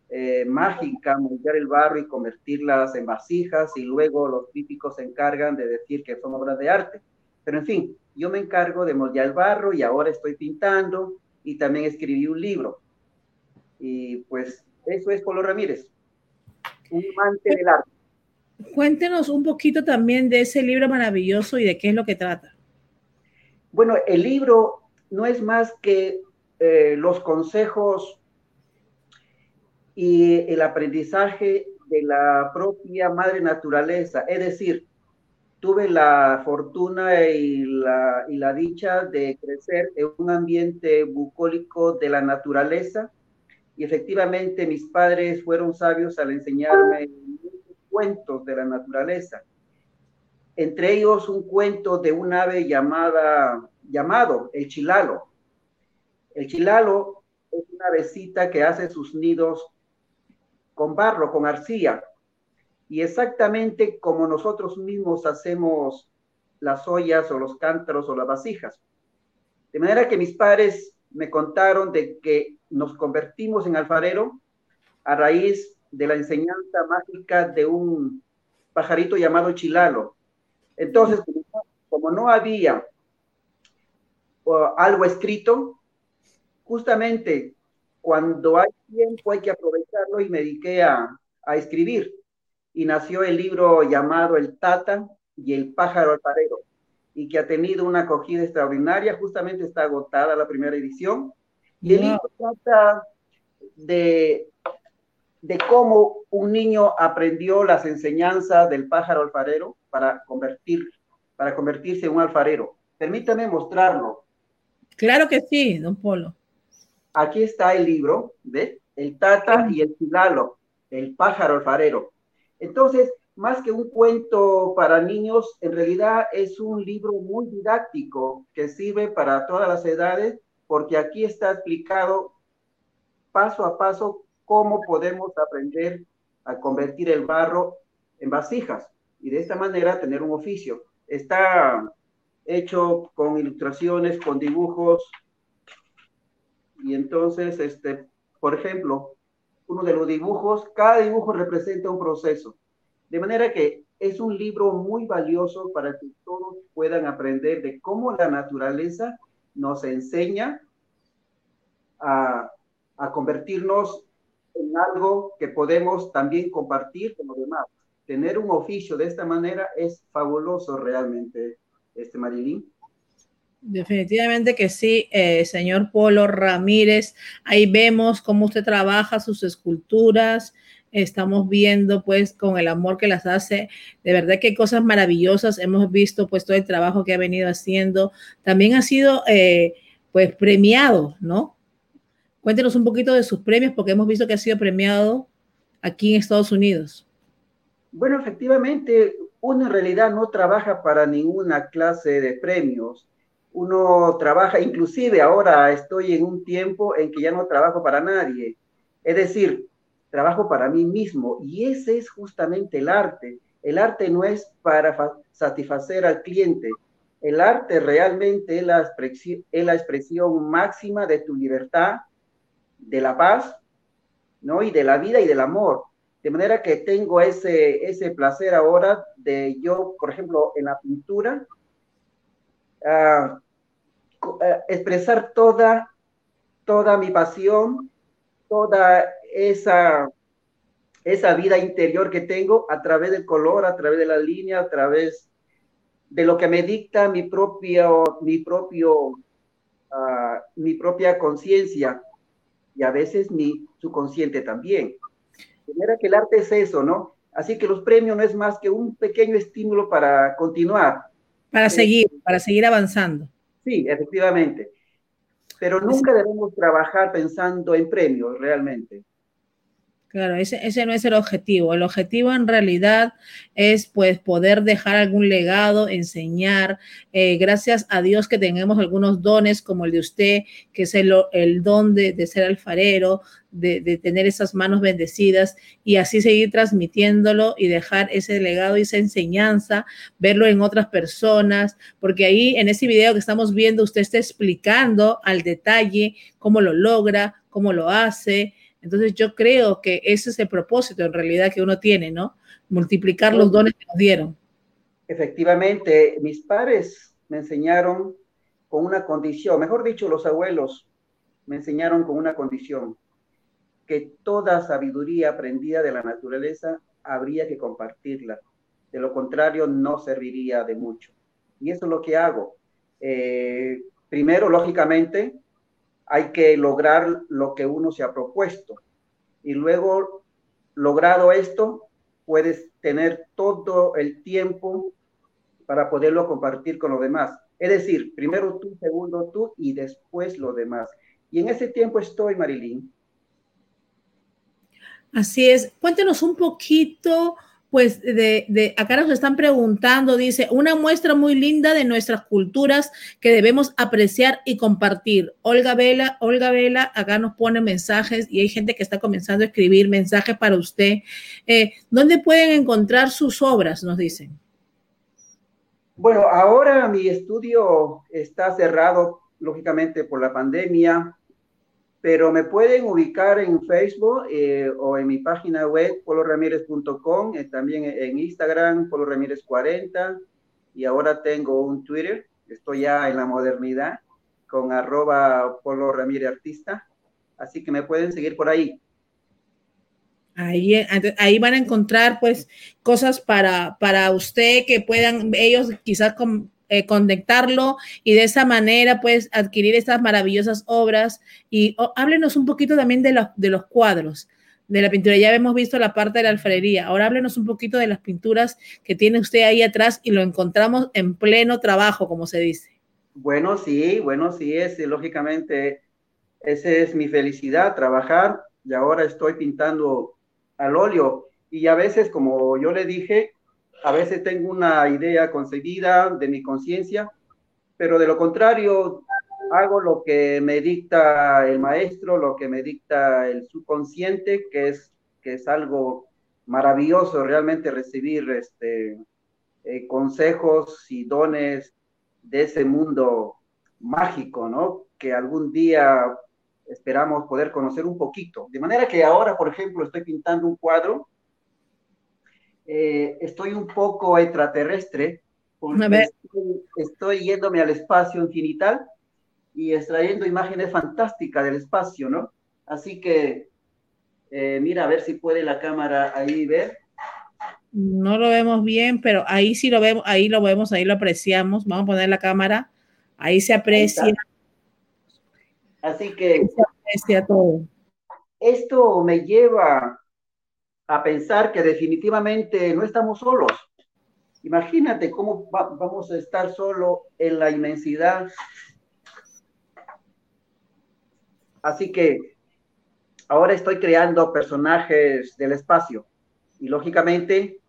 eh, mágica moldear el barro y convertirlas en vasijas y luego los críticos se encargan de decir que son obras de arte. Pero en fin, yo me encargo de moldear el barro y ahora estoy pintando y también escribí un libro. Y pues eso es Polo Ramírez, un amante del arte. Cuéntenos un poquito también de ese libro maravilloso y de qué es lo que trata. Bueno, el libro no es más que eh, los consejos y el aprendizaje de la propia madre naturaleza, es decir, tuve la fortuna y la, y la dicha de crecer en un ambiente bucólico de la naturaleza y efectivamente mis padres fueron sabios al enseñarme cuentos de la naturaleza. Entre ellos un cuento de un ave llamada, llamado el chilalo. El chilalo es una avecita que hace sus nidos con barro, con arcilla, y exactamente como nosotros mismos hacemos las ollas o los cántaros o las vasijas. De manera que mis padres me contaron de que nos convertimos en alfarero a raíz de la enseñanza mágica de un pajarito llamado chilalo. Entonces, como no había algo escrito, justamente cuando hay tiempo hay que aprovecharlo y me dediqué a, a escribir y nació el libro llamado El Tata y el pájaro alfarero, y que ha tenido una acogida extraordinaria, justamente está agotada la primera edición, y el libro trata de, de cómo un niño aprendió las enseñanzas del pájaro alfarero para, convertir, para convertirse en un alfarero. Permítame mostrarlo. Claro que sí, don Polo. Aquí está el libro, ¿ves? El Tata y el Filalo, el pájaro alfarero. Entonces, más que un cuento para niños, en realidad es un libro muy didáctico que sirve para todas las edades, porque aquí está explicado paso a paso cómo podemos aprender a convertir el barro en vasijas y de esta manera tener un oficio. Está hecho con ilustraciones, con dibujos, y entonces, este, por ejemplo, uno de los dibujos, cada dibujo representa un proceso. De manera que es un libro muy valioso para que todos puedan aprender de cómo la naturaleza nos enseña a, convertirnos en algo que podemos también compartir con los demás. Tener un oficio de esta manera es fabuloso realmente, este Marilyn. Definitivamente que sí, eh, señor Polo Ramírez. Ahí vemos cómo usted trabaja sus esculturas. Estamos viendo pues con el amor que las hace. De verdad que cosas maravillosas. Hemos visto pues todo el trabajo que ha venido haciendo. También ha sido eh, pues premiado, ¿no? Cuéntenos un poquito de sus premios porque hemos visto que ha sido premiado aquí en Estados Unidos. Bueno, efectivamente, uno en realidad no trabaja para ninguna clase de premios uno trabaja, inclusive ahora estoy en un tiempo en que ya no trabajo para nadie. Es decir, trabajo para mí mismo y ese es justamente el arte. El arte no es para satisfacer al cliente. El arte realmente es la, expresión, es la expresión máxima de tu libertad, de la paz, ¿no? Y de la vida y del amor. De manera que tengo ese, ese placer ahora de yo, por ejemplo, en la pintura, uh, expresar toda, toda mi pasión, toda esa, esa vida interior que tengo a través del color, a través de la línea, a través de lo que me dicta mi propio, mi propio, ah, mi propia conciencia. y a veces mi subconsciente también. De manera que el arte es eso, ¿no? Así que los premios no es más que un pequeño estímulo para continuar. Para seguir, para seguir avanzando. Sí, efectivamente. Pero nunca debemos trabajar pensando en premios realmente. Claro, ese, ese, no es el objetivo. El objetivo en realidad es pues poder dejar algún legado, enseñar. Eh, gracias a Dios que tengamos algunos dones como el de usted, que es el, el don de, de, ser alfarero, de, de, tener esas manos bendecidas y así seguir transmitiéndolo y dejar ese legado y esa enseñanza, verlo en otras personas, porque ahí en ese video que estamos viendo usted está explicando al detalle cómo lo logra, cómo lo hace entonces yo creo que ese es el propósito en realidad que uno tiene, ¿no? Multiplicar los dones que nos dieron. Efectivamente, mis padres me enseñaron con una condición, mejor dicho, los abuelos me enseñaron con una condición, que toda sabiduría aprendida de la naturaleza habría que compartirla. De lo contrario, no serviría de mucho. Y eso es lo que hago. Eh, primero, lógicamente, hay que lograr lo que uno se ha propuesto. Y luego, logrado esto, puedes tener todo el tiempo para poderlo compartir con los demás. Es decir, primero tú, segundo tú y después los demás. Y en ese tiempo estoy, Marilyn. Así es. Cuéntenos un poquito pues de, acá nos están preguntando, dice, una muestra muy linda de nuestras culturas que debemos apreciar y compartir. Olga Vela, Olga Vela, acá nos pone mensajes y hay gente que está comenzando a escribir mensajes para usted. Eh, ¿Dónde pueden encontrar sus obras? Nos dicen. Bueno, ahora mi estudio está cerrado, lógicamente, por la pandemia pero me pueden ubicar en Facebook eh, o en mi página web poloramírez.com, eh, también en Instagram, Polo Ramírez 40, y ahora tengo un Twitter, estoy ya en la modernidad, con arroba Polo Ramírez Artista, así que me pueden seguir por ahí. Ahí, ahí van a encontrar pues cosas para, para usted que puedan ellos quizás con, eh, conectarlo y de esa manera pues adquirir estas maravillosas obras. Y háblenos un poquito también de los, de los cuadros, de la pintura. Ya hemos visto la parte de la alfarería. Ahora háblenos un poquito de las pinturas que tiene usted ahí atrás y lo encontramos en pleno trabajo, como se dice. Bueno, sí, bueno, sí, es lógicamente, esa es mi felicidad, trabajar. Y ahora estoy pintando al óleo. Y a veces, como yo le dije, a veces tengo una idea concebida de mi conciencia, pero de lo contrario, hago lo que me dicta el maestro, lo que me dicta el subconsciente, que es, que es algo maravilloso realmente recibir este, eh, consejos y dones de ese mundo mágico, ¿no? Que algún día esperamos poder conocer un poquito. De manera que ahora, por ejemplo, estoy pintando un cuadro eh, estoy un poco extraterrestre, porque estoy, yéndome al espacio infinital y extrayendo imágenes fantásticas del espacio, ¿no? Así que, eh, mira, a ver si puede la cámara ahí ver. No lo vemos bien, pero ahí sí lo vemos, ahí lo vemos, ahí lo apreciamos. Vamos a poner la cámara, ahí se aprecia. Así que... Se aprecia todo. Esto me lleva a pensar que definitivamente no estamos solos. Imagínate cómo vamos a estar solo en la inmensidad. Así que ahora estoy creando personajes del espacio y lógicamente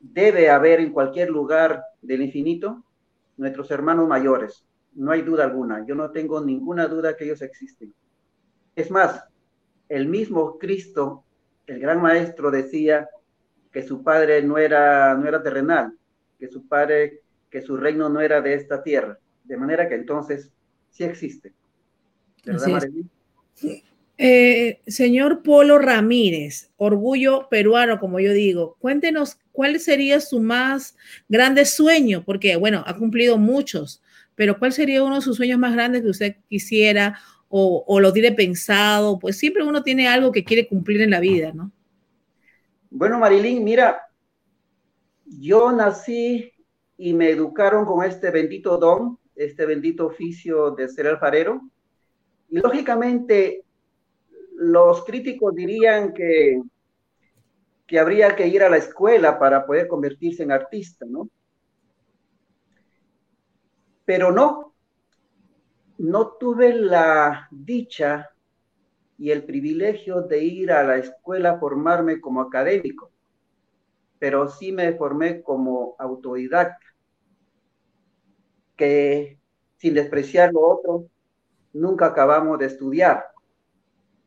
debe haber en cualquier lugar del infinito nuestros hermanos mayores. No hay duda alguna. Yo no tengo ninguna duda que ellos existen. Es más, el mismo Cristo el gran maestro decía que su padre no era, no era terrenal, que su padre, que su reino no era de esta tierra. De manera que entonces sí existe. ¿Verdad, eh, señor Polo Ramírez, orgullo peruano, como yo digo, cuéntenos cuál sería su más grande sueño, porque bueno, ha cumplido muchos, pero cuál sería uno de sus sueños más grandes que usted quisiera o, lo tiene pensado, pues siempre uno tiene algo que quiere cumplir en la vida, ¿no? Bueno, Marilyn, mira, yo nací y me educaron con este bendito don, este bendito oficio de ser alfarero. Y lógicamente los críticos dirían que, que habría que ir a la escuela para poder convertirse en artista, ¿no? Pero no, no tuve la dicha y el privilegio de ir a la escuela a formarme como académico, pero sí me formé como autodidacta, que sin despreciar lo otro, nunca acabamos de estudiar.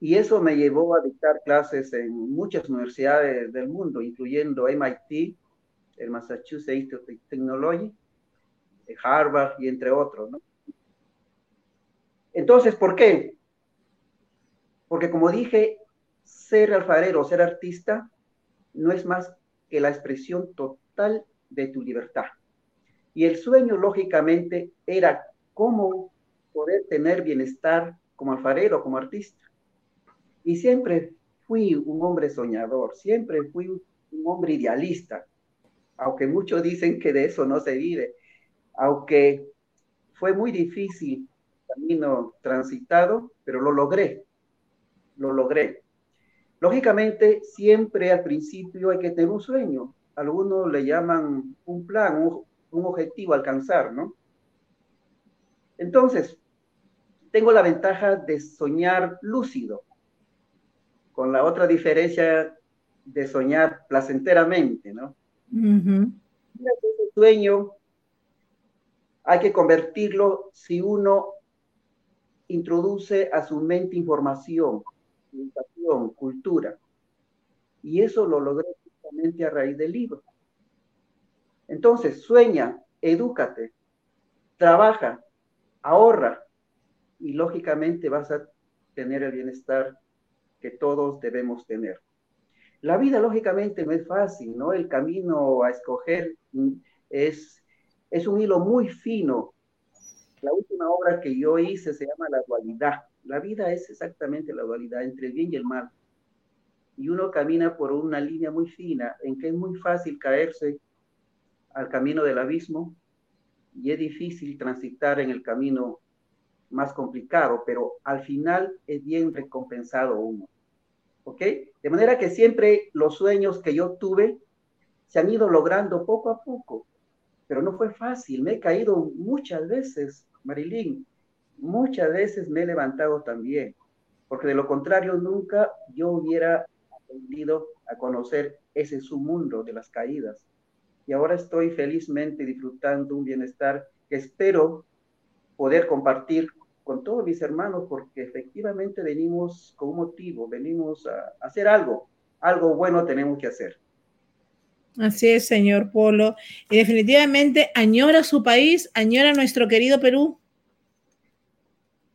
Y eso me llevó a dictar clases en muchas universidades del mundo, incluyendo MIT, el Massachusetts Institute of Technology, Harvard y entre otros. Entonces, ¿por qué? Porque como dije, ser alfarero, ser artista, no es más que la expresión total de tu libertad. Y el sueño, lógicamente, era cómo poder tener bienestar como alfarero, como artista. Y siempre fui un hombre soñador, siempre fui un hombre idealista, aunque muchos dicen que de eso no se vive, aunque fue muy difícil camino transitado, pero lo logré lo logré. Lógicamente, siempre al principio hay que tener un sueño. Algunos le llaman un plan, un, objetivo a alcanzar, ¿no? Entonces, tengo la ventaja de soñar lúcido, con la otra diferencia de soñar placenteramente, ¿no? Ese sueño hay que convertirlo si uno introduce a su mente información, educación, cultura. Y eso lo logré justamente a raíz del libro. Entonces, sueña, edúcate, trabaja, ahorra y lógicamente vas a tener el bienestar que todos debemos tener. La vida lógicamente no es fácil, ¿no? El camino a escoger es, es un hilo muy fino. La última obra que yo hice se llama La dualidad. La vida es exactamente la dualidad entre el bien y el mal. Y uno camina por una línea muy fina en que es muy fácil caerse al camino del abismo y es difícil transitar en el camino más complicado, pero al final es bien recompensado uno. ¿Ok? De manera que siempre los sueños que yo tuve se han ido logrando poco a poco, pero no fue fácil. Me he caído muchas veces, Marilyn, muchas veces me he levantado también, porque de lo contrario nunca yo hubiera aprendido a conocer ese submundo de las caídas. Y ahora estoy felizmente disfrutando un bienestar que espero poder compartir con todos mis hermanos, porque efectivamente venimos con un motivo, venimos a hacer algo, algo bueno tenemos que hacer. Así es, señor Polo. Y definitivamente añora su país, añora nuestro querido Perú.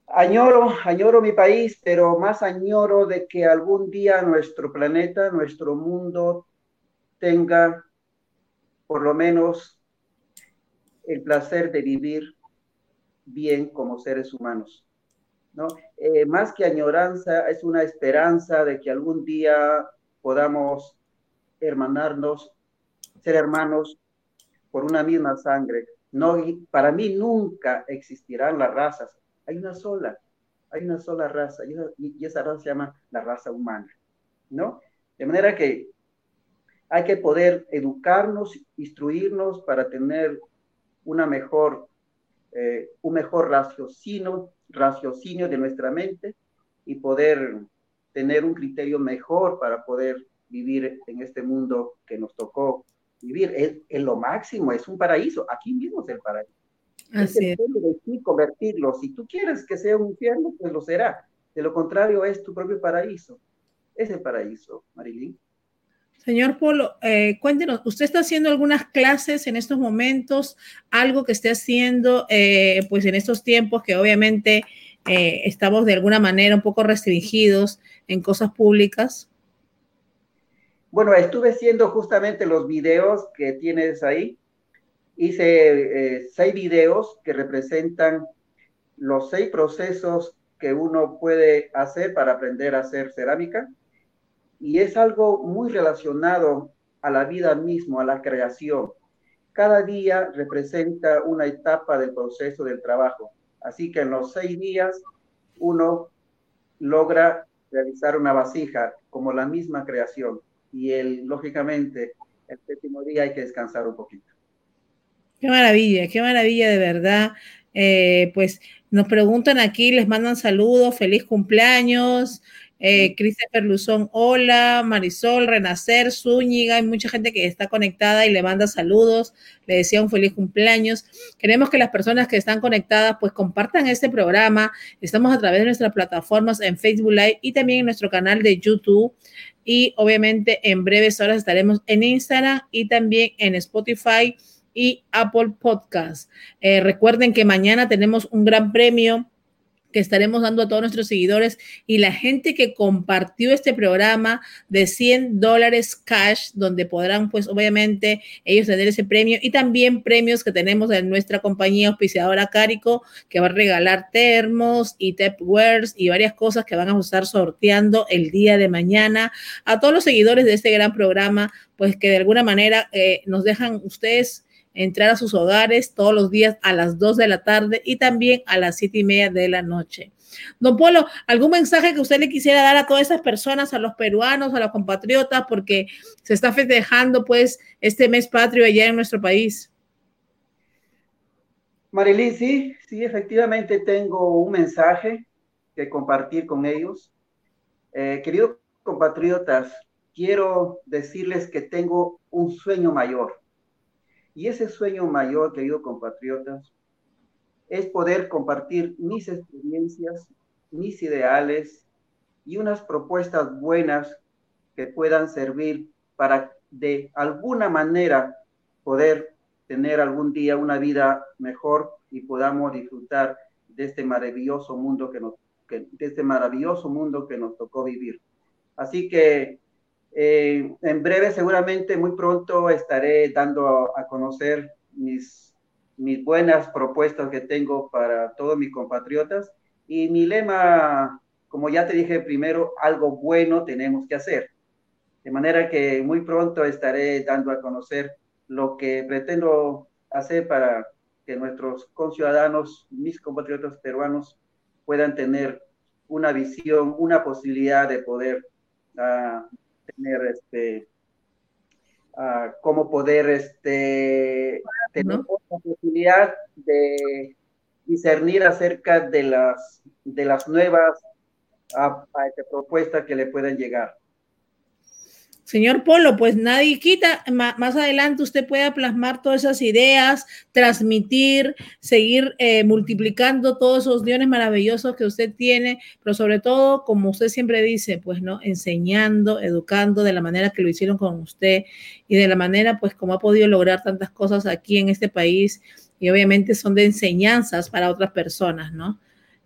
Añoro, añoro mi país, pero más añoro de que algún día nuestro planeta, nuestro mundo tenga por lo menos el placer de vivir bien como seres humanos. ¿no? Eh, más que añoranza, es una esperanza de que algún día podamos hermanarnos, ser hermanos por una misma sangre. No, para mí nunca existirán las razas, hay una sola, hay una sola raza y, esa raza se llama la raza humana, ¿no? De manera que hay que poder educarnos, instruirnos para tener una mejor, eh, un mejor raciocinio, raciocinio de nuestra mente y poder tener un criterio mejor para poder vivir en este mundo que nos tocó vivir. Es, es lo máximo, es un paraíso. Aquí mismo es el paraíso. Así es. de convertirlo. Si tú quieres que sea un infierno, pues lo será. De lo contrario, es tu propio paraíso. Es el paraíso, Marilyn. Señor Polo, eh, cuéntenos, ¿usted está haciendo algunas clases en estos momentos? ¿Algo que esté haciendo, eh, pues en estos tiempos que obviamente eh, estamos de alguna manera un poco restringidos en cosas públicas? Bueno, estuve haciendo justamente los videos que tienes ahí hice eh, seis videos que representan los seis procesos que uno puede hacer para aprender a hacer cerámica. Y es algo muy relacionado a la vida mismo, a la creación. Cada día representa una etapa del proceso del trabajo. Así que en los seis días uno logra realizar una vasija como la misma creación. Y el, lógicamente, el séptimo día hay que descansar un poquito. Qué maravilla, qué maravilla de verdad. Eh, pues nos preguntan aquí, les mandan saludos, feliz cumpleaños. Eh, Christopher Luzón, hola, Marisol, Renacer, Zúñiga, hay mucha gente que está conectada y le manda saludos, le decía un feliz cumpleaños. Queremos que las personas que están conectadas pues compartan este programa. Estamos a través de nuestras plataformas en Facebook Live y también en nuestro canal de YouTube. Y obviamente en breves horas estaremos en Instagram y también en Spotify y Apple Podcast. Eh, recuerden que mañana tenemos un gran premio que estaremos dando a todos nuestros seguidores y la gente que compartió este programa de 100 dólares cash, donde podrán, pues obviamente, ellos tener ese premio y también premios que tenemos en nuestra compañía auspiciadora Carico, que va a regalar termos y tapwares y varias cosas que van a estar sorteando el día de mañana. A todos los seguidores de este gran programa, pues que de alguna manera eh, nos dejan ustedes entrar a sus hogares todos los días a las 2 de la tarde y también a las 7 y media de la noche. Don Polo, ¿algún mensaje que usted le quisiera dar a todas esas personas, a los peruanos, a los compatriotas, porque se está festejando pues este mes patrio allá en nuestro país? Marilyn, sí, sí, efectivamente tengo un mensaje que compartir con ellos. Eh, queridos compatriotas, quiero decirles que tengo un sueño mayor. Y ese sueño mayor, queridos compatriotas, es poder compartir mis experiencias, mis ideales y unas propuestas buenas que puedan servir para de alguna manera poder tener algún día una vida mejor y podamos disfrutar de este maravilloso mundo que nos, de este maravilloso mundo que nos tocó vivir. Así que eh, en breve, seguramente, muy pronto estaré dando a, conocer mis, mis buenas propuestas que tengo para todos mis compatriotas. Y mi lema, como ya te dije primero, algo bueno tenemos que hacer. De manera que muy pronto estaré dando a conocer lo que pretendo hacer para que nuestros conciudadanos, mis compatriotas peruanos, puedan tener una visión, una posibilidad de poder uh, tener este, uh, cómo poder este, tener la posibilidad de discernir acerca de las, de las nuevas uh, propuestas que le puedan llegar. Señor Polo, pues nadie quita, más adelante usted pueda plasmar todas esas ideas, transmitir, seguir eh, multiplicando todos esos dones maravillosos que usted tiene, pero sobre todo, como usted siempre dice, pues no, enseñando, educando de la manera que lo hicieron con usted y de la manera, pues como ha podido lograr tantas cosas aquí en este país y obviamente son de enseñanzas para otras personas, ¿no?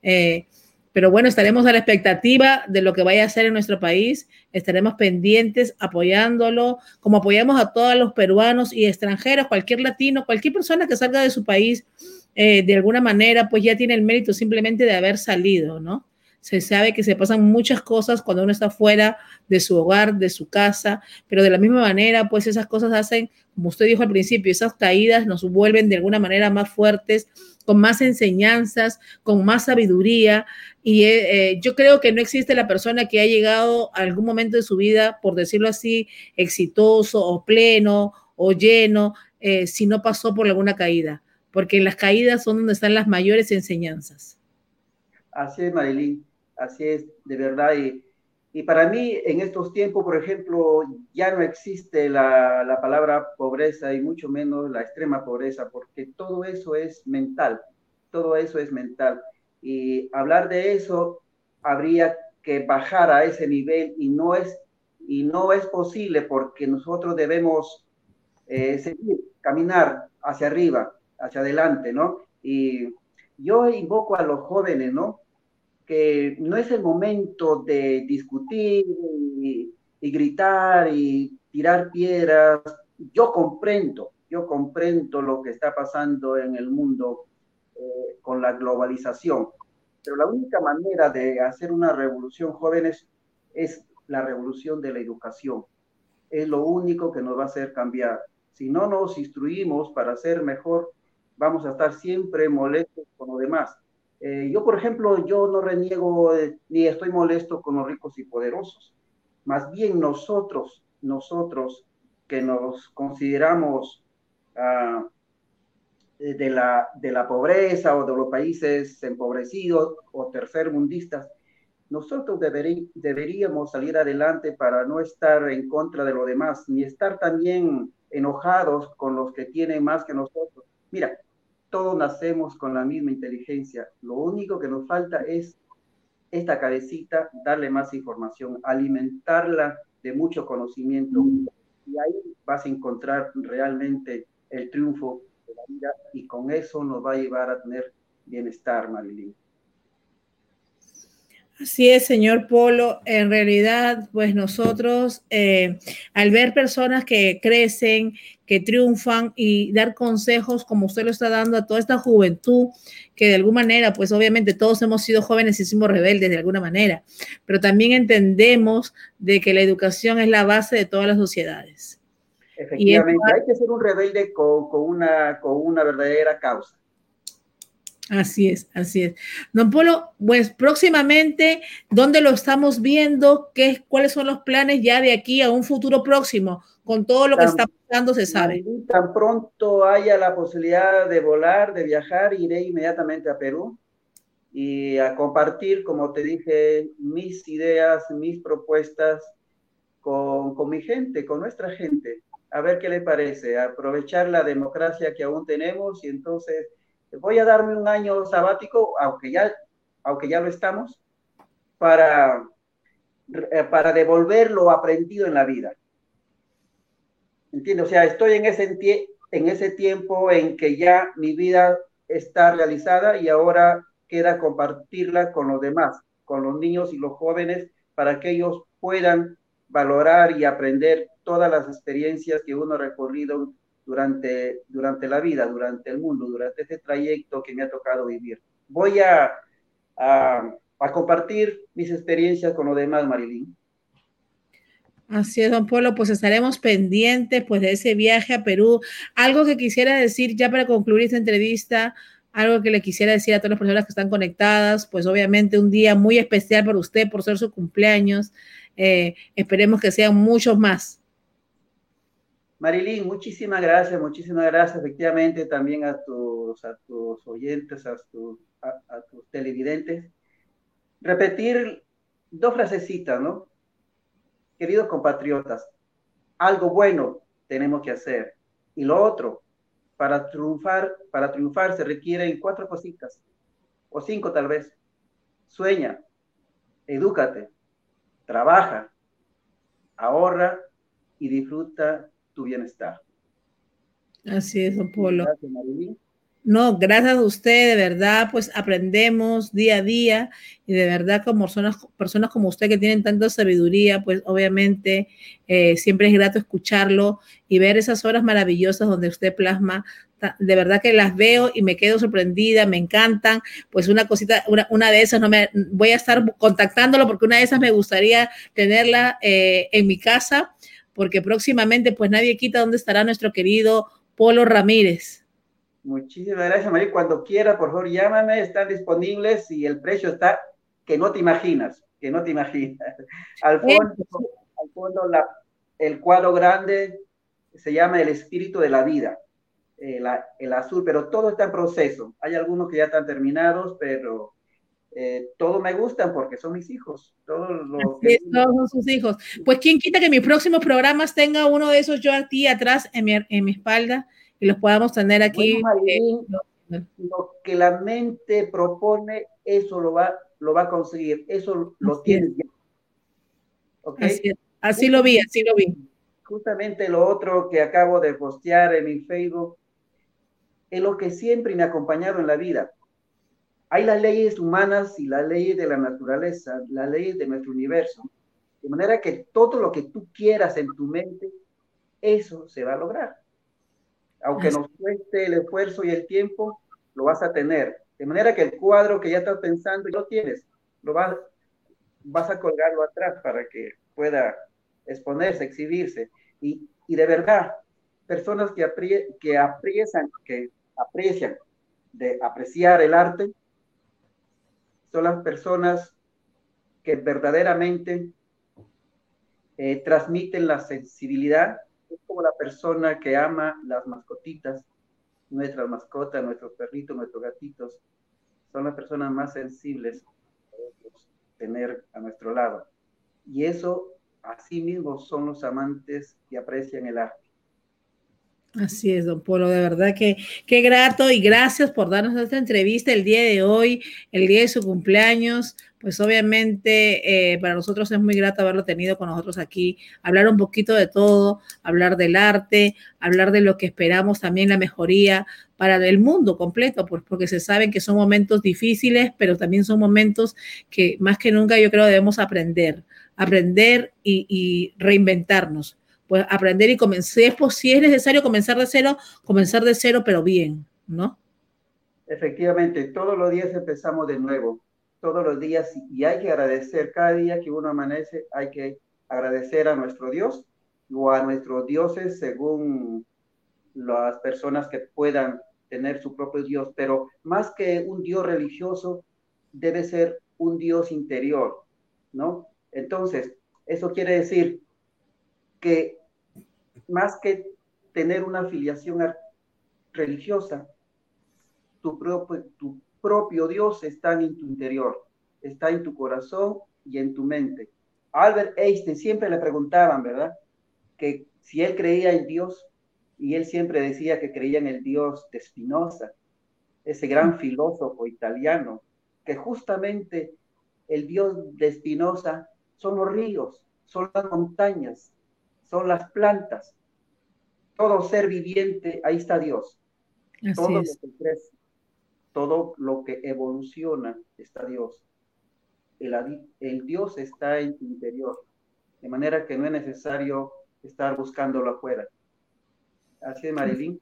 Eh, pero bueno, estaremos a la expectativa de lo que vaya a hacer en nuestro país. Estaremos pendientes, apoyándolo, como apoyamos a todos los peruanos y extranjeros, cualquier latino, cualquier persona que salga de su país, eh, de alguna manera, pues ya tiene el mérito simplemente de haber salido, ¿no? Se sabe que se pasan muchas cosas cuando uno está fuera de su hogar, de su casa, pero de la misma manera, pues esas cosas hacen, como usted dijo al principio, esas caídas nos vuelven de alguna manera más fuertes, con más enseñanzas, con más sabiduría. Y eh, eh, yo creo que no existe la persona que ha llegado a algún momento de su vida, por decirlo así, exitoso o pleno o lleno, eh, si no pasó por alguna caída, porque las caídas son donde están las mayores enseñanzas. Así es, Marilyn, así es, de verdad. Y, y para mí, en estos tiempos, por ejemplo, ya no existe la, la, palabra pobreza y mucho menos la extrema pobreza, porque todo eso es mental, todo eso es mental. Y hablar de eso habría que bajar a ese nivel y no es, y no es posible porque nosotros debemos eh, seguir, caminar hacia arriba, hacia adelante, ¿no? Y yo invoco a los jóvenes, ¿no? que no es el momento de discutir y, gritar y tirar piedras. Yo comprendo, yo comprendo lo que está pasando en el mundo eh, con la globalización, pero la única manera de hacer una revolución, jóvenes, es la revolución de la educación. Es lo único que nos va a hacer cambiar. Si no nos instruimos para ser mejor, vamos a estar siempre molestos con lo demás Eh, yo, por ejemplo, yo no reniego ni estoy molesto con los ricos y poderosos. Más bien nosotros, nosotros que nos consideramos ah, de, la, de la pobreza o de los países empobrecidos o tercermundistas, nosotros deberíamos salir adelante para no estar en contra de lo demás, ni estar también enojados con los que tienen más que nosotros. Mira, todos nacemos con la misma inteligencia. Lo único que nos falta es esta cabecita, darle más información, alimentarla de mucho conocimiento. Y ahí vas a encontrar realmente el triunfo y con eso nos va a llevar a tener bienestar, Marilyn. Así es, señor Polo. En realidad, pues nosotros, eh, al ver personas que crecen, que triunfan y dar consejos como usted lo está dando a toda esta juventud, que de alguna manera, pues obviamente todos hemos sido jóvenes y somos rebeldes de alguna manera, pero también entendemos de que la educación es la base de todas las sociedades. Efectivamente, hay que ser un rebelde con, una, con una verdadera causa. Así es, así es. Don Polo, pues próximamente, ¿dónde lo estamos viendo? ¿Qué, ¿Cuáles son los planes ya de aquí a un futuro próximo? Con todo lo que está pasando, se sabe. Tan pronto haya la posibilidad de volar, de viajar, iré inmediatamente a Perú y a compartir, como te dije, mis ideas, mis propuestas con, con mi gente, con nuestra gente. A ver qué le parece, aprovechar la democracia que aún tenemos y entonces voy a darme un año sabático, aunque ya, aunque ya lo estamos, para, eh, para devolver lo aprendido en la vida. ¿Entiendes? O sea, estoy en ese, en ese tiempo en que ya mi vida está realizada y ahora queda compartirla con los demás, con los niños y los jóvenes, para que ellos puedan valorar y aprender todas las experiencias que uno ha recorrido durante, durante la vida, durante el mundo, durante este trayecto que me ha tocado vivir. Voy a, a, compartir mis experiencias con los demás, Marilyn. Así es, don Polo, pues estaremos pendientes pues de ese viaje a Perú. Algo que quisiera decir ya para concluir esta entrevista, algo que le quisiera decir a todas las personas que están conectadas, pues obviamente un día muy especial para usted por ser su cumpleaños. Eh, esperemos que sean muchos más. Marilyn, muchísimas gracias, muchísimas gracias efectivamente también a tus, oyentes, a, a, tus televidentes. Repetir dos frasecitas, ¿no? Queridos compatriotas, algo bueno tenemos que hacer. Y lo otro, para triunfar, para triunfar se requieren cuatro cositas, o cinco tal vez. Sueña, edúcate, trabaja, ahorra y disfruta tu bienestar. Así es, don Polo. Gracias, No, gracias a usted, de verdad, pues aprendemos día a día y de verdad como personas, personas como usted que tienen tanta sabiduría, pues obviamente eh, siempre es grato escucharlo y ver esas horas maravillosas donde usted plasma. De verdad que las veo y me quedo sorprendida, me encantan. Pues una cosita, una, una de esas, no me voy a estar contactándolo porque una de esas me gustaría tenerla eh, en mi casa porque próximamente pues nadie quita dónde estará nuestro querido Polo Ramírez. Muchísimas gracias, María. Cuando quiera, por favor, llámame, están disponibles y el precio está que no te imaginas, que no te imaginas. (laughs) Al fondo, el cuadro grande se llama El espíritu de la vida, el, el azul, pero todo está en proceso. Hay algunos que ya están terminados, pero eh, todos me gustan porque son mis hijos. Todos, son sus hijos. Pues quién quita que mis próximos programas tenga uno de esos yo aquí atrás en mi, en mi espalda y los podamos tener aquí. Eh, lo que la mente propone, eso lo va, lo va a conseguir. Eso lo tiene Así, lo vi, así lo vi. Justamente lo otro que acabo de postear en mi Facebook es lo que siempre me ha acompañado en la vida hay las leyes humanas y las leyes de la naturaleza, las leyes de nuestro universo. De manera que todo lo que tú quieras en tu mente, eso se va a lograr. Aunque nos cueste el esfuerzo y el tiempo, lo vas a tener. De manera que el cuadro que ya estás pensando, ya lo tienes, lo vas, vas a colgarlo atrás para que pueda exponerse, exhibirse. Y, y de verdad, personas que, que aprecian, que aprecian de apreciar el arte, son las personas que verdaderamente eh, transmiten la sensibilidad. Es como la persona que ama las mascotitas, nuestras mascotas, nuestros perritos, nuestros gatitos. Son las personas más sensibles tener a nuestro lado. Y eso, así mismo, son los amantes que aprecian el arte. Así es, don Polo, de verdad que qué grato y gracias por darnos esta entrevista el día de hoy, el día de su cumpleaños. Pues obviamente eh, para nosotros es muy grato haberlo tenido con nosotros aquí, hablar un poquito de todo, hablar del arte, hablar de lo que esperamos también la mejoría para el mundo completo, pues porque se saben que son momentos difíciles, pero también son momentos que más que nunca yo creo debemos aprender, aprender y reinventarnos pues aprender y comenzar, pues, si es necesario comenzar de cero, comenzar de cero, pero bien, ¿no? Efectivamente, todos los días empezamos de nuevo, todos los días, y hay que agradecer cada día que uno amanece, hay que agradecer a nuestro Dios o a nuestros dioses según las personas que puedan tener su propio Dios, pero más que un Dios religioso, debe ser un Dios interior, ¿no? Entonces, eso quiere decir que más que tener una afiliación religiosa, tu propio, tu propio Dios está en tu interior, está en tu corazón y en tu mente. Albert Einstein siempre le preguntaban, ¿verdad? Que si él creía en Dios, y él siempre decía que creía en el Dios de Spinoza, ese gran filósofo italiano, que justamente el Dios de Spinoza son los ríos, son las montañas, son las plantas, todo ser viviente, ahí está Dios. todo lo que crece, todo lo que evoluciona, está Dios. El, el Dios está en tu interior, de manera que no es necesario estar buscándolo afuera. Así es, Marilyn.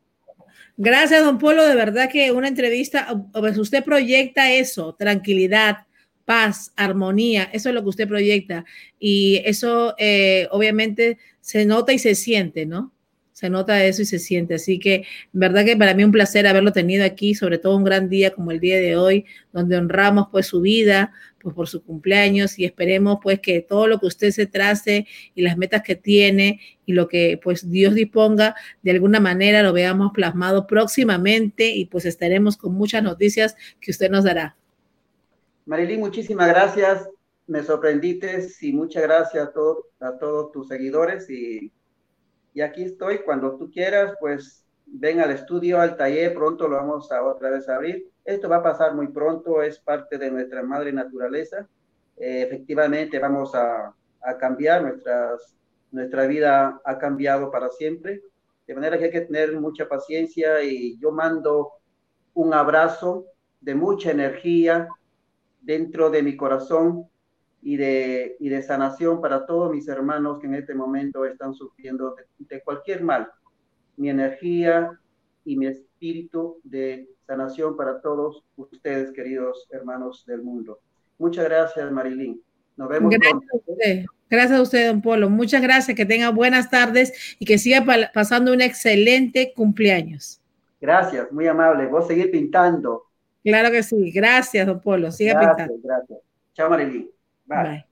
Gracias, don Polo. De verdad que una entrevista, pues usted proyecta eso, tranquilidad, paz, armonía, eso es lo que usted proyecta. Y eso eh, obviamente se nota y se siente, ¿no? Se nota eso y se siente. Así que, verdad que para mí un placer haberlo tenido aquí, sobre todo un gran día como el día de hoy, donde honramos pues su vida, pues por su cumpleaños y esperemos pues que todo lo que usted se trace y las metas que tiene y lo que pues Dios disponga, de alguna manera lo veamos plasmado próximamente y pues estaremos con muchas noticias que usted nos dará. Marilyn, muchísimas gracias. Me sorprendiste y muchas gracias a, todos a todos tus seguidores y y aquí estoy cuando tú quieras, pues ven al estudio, al taller, pronto lo vamos a otra vez a abrir. Esto va a pasar muy pronto, es parte de nuestra madre naturaleza. Eh, efectivamente vamos a, a cambiar, nuestras, nuestra vida ha cambiado para siempre, de manera que hay que tener mucha paciencia y yo mando un abrazo de mucha energía dentro de mi corazón y de, y de sanación para todos mis hermanos que en este momento están sufriendo de, cualquier mal. Mi energía y mi espíritu de sanación para todos ustedes, queridos hermanos del mundo. Muchas gracias, Marilyn. Nos vemos gracias A usted. Gracias a usted, don Polo. Muchas gracias. Que tenga buenas tardes y que siga pasando un excelente cumpleaños. Gracias, muy amable. Vos seguir pintando. Claro que sí. Gracias, don Polo. Siga pintando. Gracias. Chao, Marilyn. Bye. Bye.